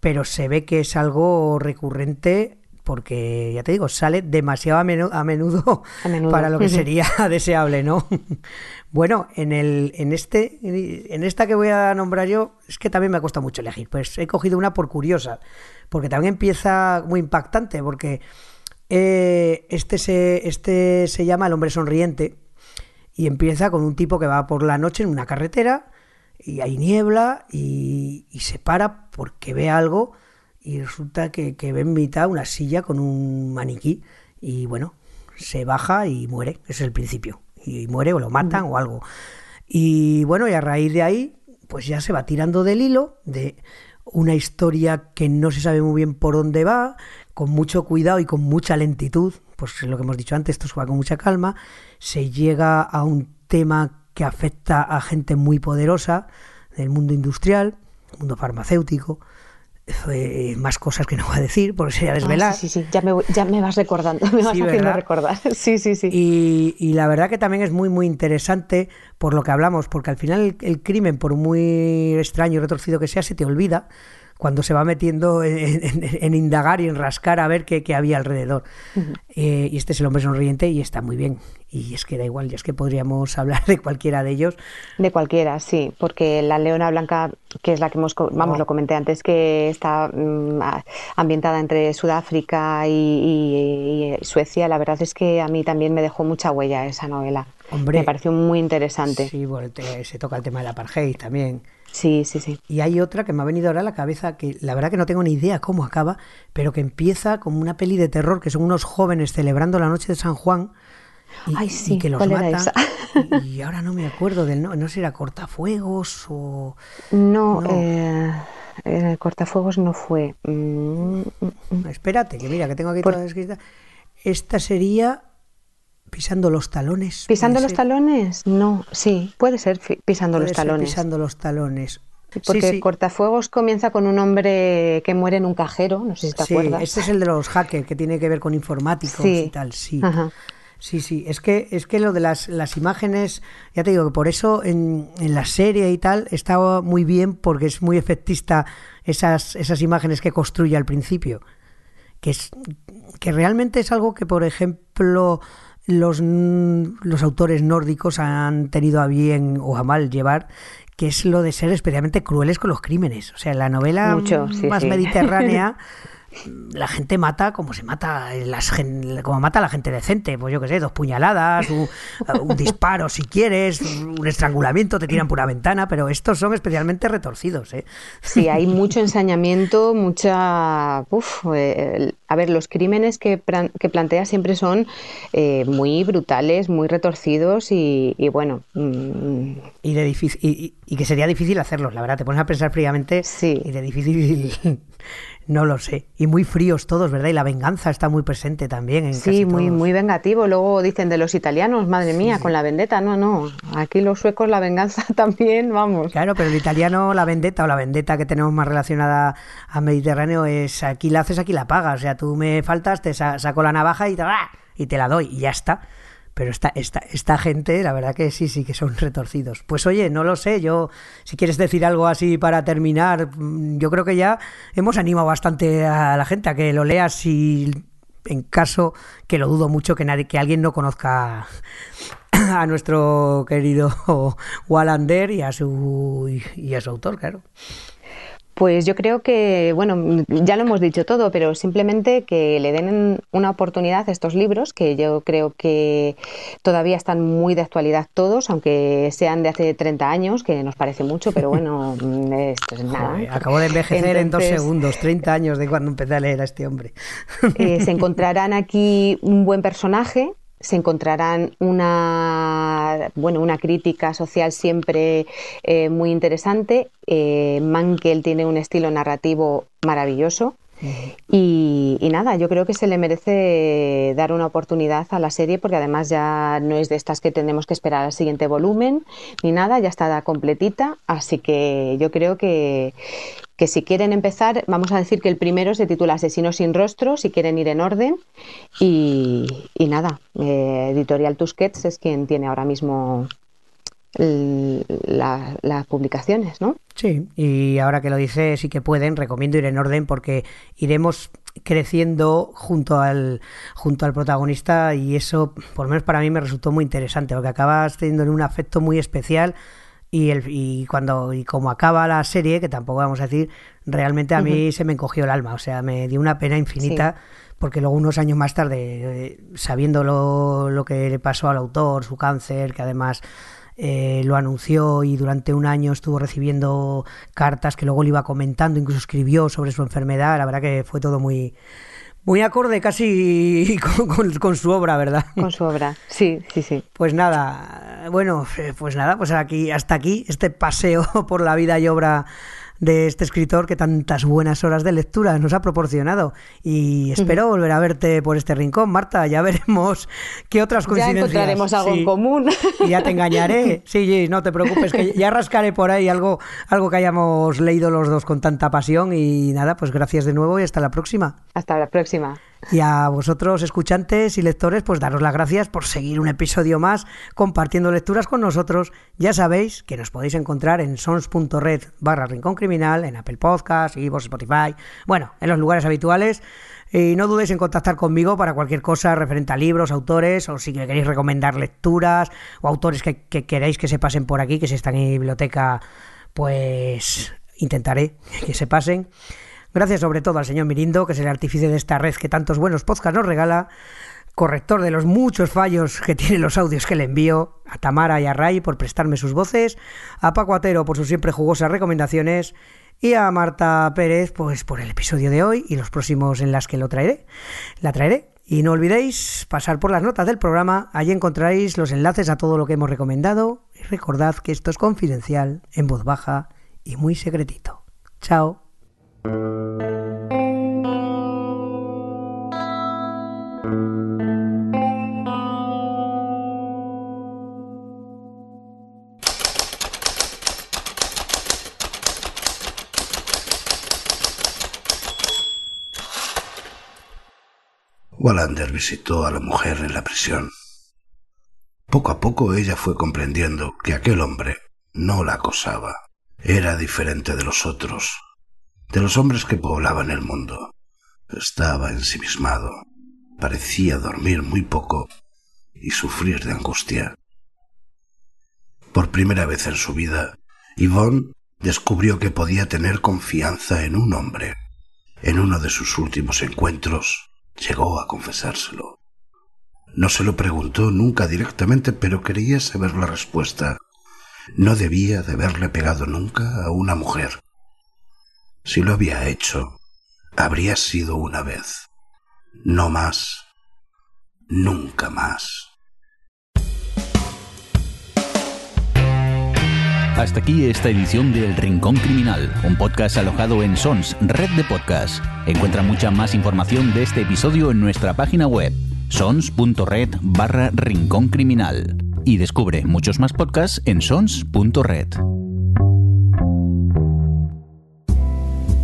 pero se ve que es algo recurrente porque ya te digo, sale demasiado a menudo, a menudo, para lo que [LAUGHS] sería [LAUGHS] deseable, ¿no? bueno, en el, en este, en esta que voy a nombrar yo, es que también me ha costado mucho elegir. Pues he cogido una por curiosa, porque también empieza muy impactante, porque eh, este se, este se llama El hombre sonriente y empieza con un tipo que va por la noche en una carretera y hay niebla y, y se para porque ve algo y resulta que, ve en mitad una silla con un maniquí y bueno, se baja y muere, ese es el principio, y muere o lo matan o algo. Y bueno, y a raíz de ahí, pues ya se va tirando del hilo de una historia que no se sabe muy bien por dónde va, con mucho cuidado y con mucha lentitud, pues lo que hemos dicho antes, esto se va con mucha calma, se llega a un tema que afecta a gente muy poderosa del mundo industrial, mundo farmacéutico, más cosas que no voy a decir, porque sería ah, desvelar. sí, sí, sí, ya me, ya me vas recordando, [LAUGHS] me vas haciendo recordar. [LAUGHS] Sí, sí, sí. Y, y, la verdad que también es muy, muy interesante por lo que hablamos, porque al final el, crimen, por muy extraño y retorcido que sea, se te olvida cuando se va metiendo en, indagar y en rascar a ver qué, qué había alrededor. Eh, y este es el hombre sonriente y está muy bien. Y es que da igual, ya es que podríamos [LAUGHS] hablar de cualquiera de ellos. De cualquiera, sí, porque la Leona Blanca, que es la que hemos, vamos, lo comenté antes, que está mm, ambientada entre Sudáfrica y, Suecia, la verdad es que a mí también me dejó mucha huella esa novela. Hombre, me pareció muy interesante. Sí, bueno, se toca el tema del apartheid también. Sí, sí, sí. Y hay otra que me ha venido ahora a la cabeza que la verdad que no tengo ni idea cómo acaba, pero que empieza como una peli de terror, que son unos jóvenes celebrando la noche de San Juan y, Ay, sí, que los matan. Y ahora no me acuerdo del no, no sé si era cortafuegos o no, Eh, eh, cortafuegos no fue. Mm, mm, mm. Espérate, que mira que tengo aquí toda escrita. Esta sería pisando los talones. ¿Pisando los talones? No, sí, puede ser pisando los talones. Pisando los talones. Porque Cortafuegos comienza con un hombre que muere en un cajero, no sé si te sí, acuerdas. Este es el de los hackers, que tiene que ver con informáticos y tal, sí. Sí, sí, es que, es que lo de las, las imágenes, ya te digo que por eso en, en la serie y tal está muy bien porque es muy efectista esas, esas imágenes que construye al principio. Que, es, que realmente es algo que, por ejemplo, los, los autores nórdicos han tenido a bien o a mal llevar, que es lo de ser especialmente crueles con los crímenes. O sea, la novela más mediterránea [LAUGHS] la gente mata como se mata las, como mata la gente decente, pues yo qué sé, dos puñaladas, un, disparo si quieres, un estrangulamiento, te tiran por una ventana, pero estos son especialmente retorcidos. ¿eh? Sí, hay mucho ensañamiento, mucha... Eh, a ver, los crímenes que, que plantea siempre son eh, muy brutales, muy retorcidos y, bueno... Mm, y, de difícil, y, que sería difícil hacerlos, la verdad, te pones a pensar fríamente sí. y de difícil no lo sé. Y muy fríos todos, ¿verdad? Y la venganza está muy presente también. En sí, muy, muy vengativo. Luego dicen de los italianos, madre mía, con la vendetta. No, no. Aquí los suecos la venganza [LAUGHS] también, vamos. Claro, pero el italiano la vendetta o la vendetta que tenemos más relacionada al Mediterráneo es aquí la haces, aquí la pagas. O sea, tú me faltas, te saco la navaja y te, y te la doy y ya está. Pero esta, esta, esta gente, la verdad que sí, sí que son retorcidos. Pues oye, no lo sé, yo, si quieres decir algo así para terminar, mm, yo creo que ya hemos animado bastante a la gente a que lo lea si en caso que lo dudo mucho que nadie, que alguien no conozca a nuestro querido [LAUGHS] Wallander y a su y a su autor, claro. Pues yo creo que, bueno, ya lo hemos dicho todo, pero simplemente que le den una oportunidad a estos libros, que yo creo que todavía están muy de actualidad todos, aunque sean de hace 30 años, que nos parece mucho, pero bueno, esto es nada. acabo de envejecer en dos segundos, 30 años de cuando empecé a leer a este hombre. Eh, se encontrarán aquí un buen personaje, se encontrarán una, bueno, una crítica social siempre eh, muy interesante. Eh, Mankel tiene un estilo narrativo maravilloso. Y, nada, yo creo que se le merece dar una oportunidad a la serie porque además ya no es de estas que tenemos que esperar al siguiente volumen ni nada, ya está completita, así que yo creo que, que si quieren empezar, vamos a decir que el primero se titula Asesino sin rostro, si quieren ir en orden. Y, nada, eh, Editorial Tusquets es quien tiene ahora mismo las publicaciones, ¿no? Sí, y ahora que lo dice, sí que pueden, recomiendo ir en orden porque iremos creciendo junto al junto al protagonista y eso, por lo menos para mí, me resultó muy interesante porque acabas teniendo un afecto muy especial y, el, y cuando y como acaba la serie, que tampoco vamos a decir, realmente a mí se me encogió el alma, o sea, me dio una pena infinita. Porque luego unos años más tarde, eh, sabiendo lo, lo que le pasó al autor, su cáncer, que además eh, lo anunció y durante un año estuvo recibiendo cartas que luego le iba comentando, incluso escribió sobre su enfermedad. La verdad que fue todo muy, muy acorde casi [LAUGHS] con, su obra, ¿verdad? Con su obra, sí, sí, sí. Pues nada, bueno, eh, pues nada, pues aquí hasta aquí este paseo [LAUGHS] por la vida y obra de este escritor que tantas buenas horas de lectura nos ha proporcionado. Y espero volver a verte por este rincón, Marta. Ya [LAUGHS] veremos qué otras coincidencias. Ya encontraremos algo en común. Y ya te engañaré. [LAUGHS] Sí, no te preocupes, que ya rascaré por ahí algo, algo que hayamos leído los dos con tanta pasión. Y nada, pues gracias de nuevo y hasta la próxima. Hasta la próxima. Y a vosotros, escuchantes y lectores, pues daros las gracias por seguir un episodio más compartiendo lecturas con nosotros. Ya sabéis que nos podéis encontrar en sons.red barra rincón criminal, en Apple Podcasts, vos Spotify, bueno, en los lugares habituales. Y no dudéis en contactar conmigo para cualquier cosa referente a libros, autores, o si queréis recomendar lecturas o autores que, que queréis que se pasen por aquí, que si están en biblioteca, pues intentaré que se pasen. Gracias sobre todo al señor Mirindo, que es el artífice de esta red que tantos buenos podcasts nos regala, corrector de los muchos fallos que tienen los audios que le envío, a Tamara y a Ray por prestarme sus voces, a Paco Atero por sus siempre jugosas recomendaciones y a Marta Pérez pues por el episodio de hoy y los próximos en las que lo traeré. La traeré. Y no olvidéis pasar por las notas del programa, allí encontraréis los enlaces a todo lo que hemos recomendado y recordad que esto es confidencial, en voz baja y muy secretito. Chao. Wallander visitó a la mujer en la prisión Poco a poco ella fue comprendiendo que aquel hombre no la acosaba. Era diferente de los otros, de los hombres que poblaban el mundo. Estaba ensimismado, parecía dormir muy poco y sufrir de angustia. Por primera vez en su vida, Yvonne descubrió que podía tener confianza en un hombre. En uno de sus últimos encuentros llegó a confesárselo. No se lo preguntó nunca directamente, pero quería saber la respuesta. No debía de haberle pegado nunca a una mujer. Si lo había hecho, habría sido una vez. No más. Nunca más. Hasta aquí esta edición de El Rincón Criminal, un podcast alojado en Sons, red de podcast. Encuentra mucha más información de este episodio en nuestra página web, sons.red barra Rincón Criminal. Y descubre muchos más podcasts en sons.red.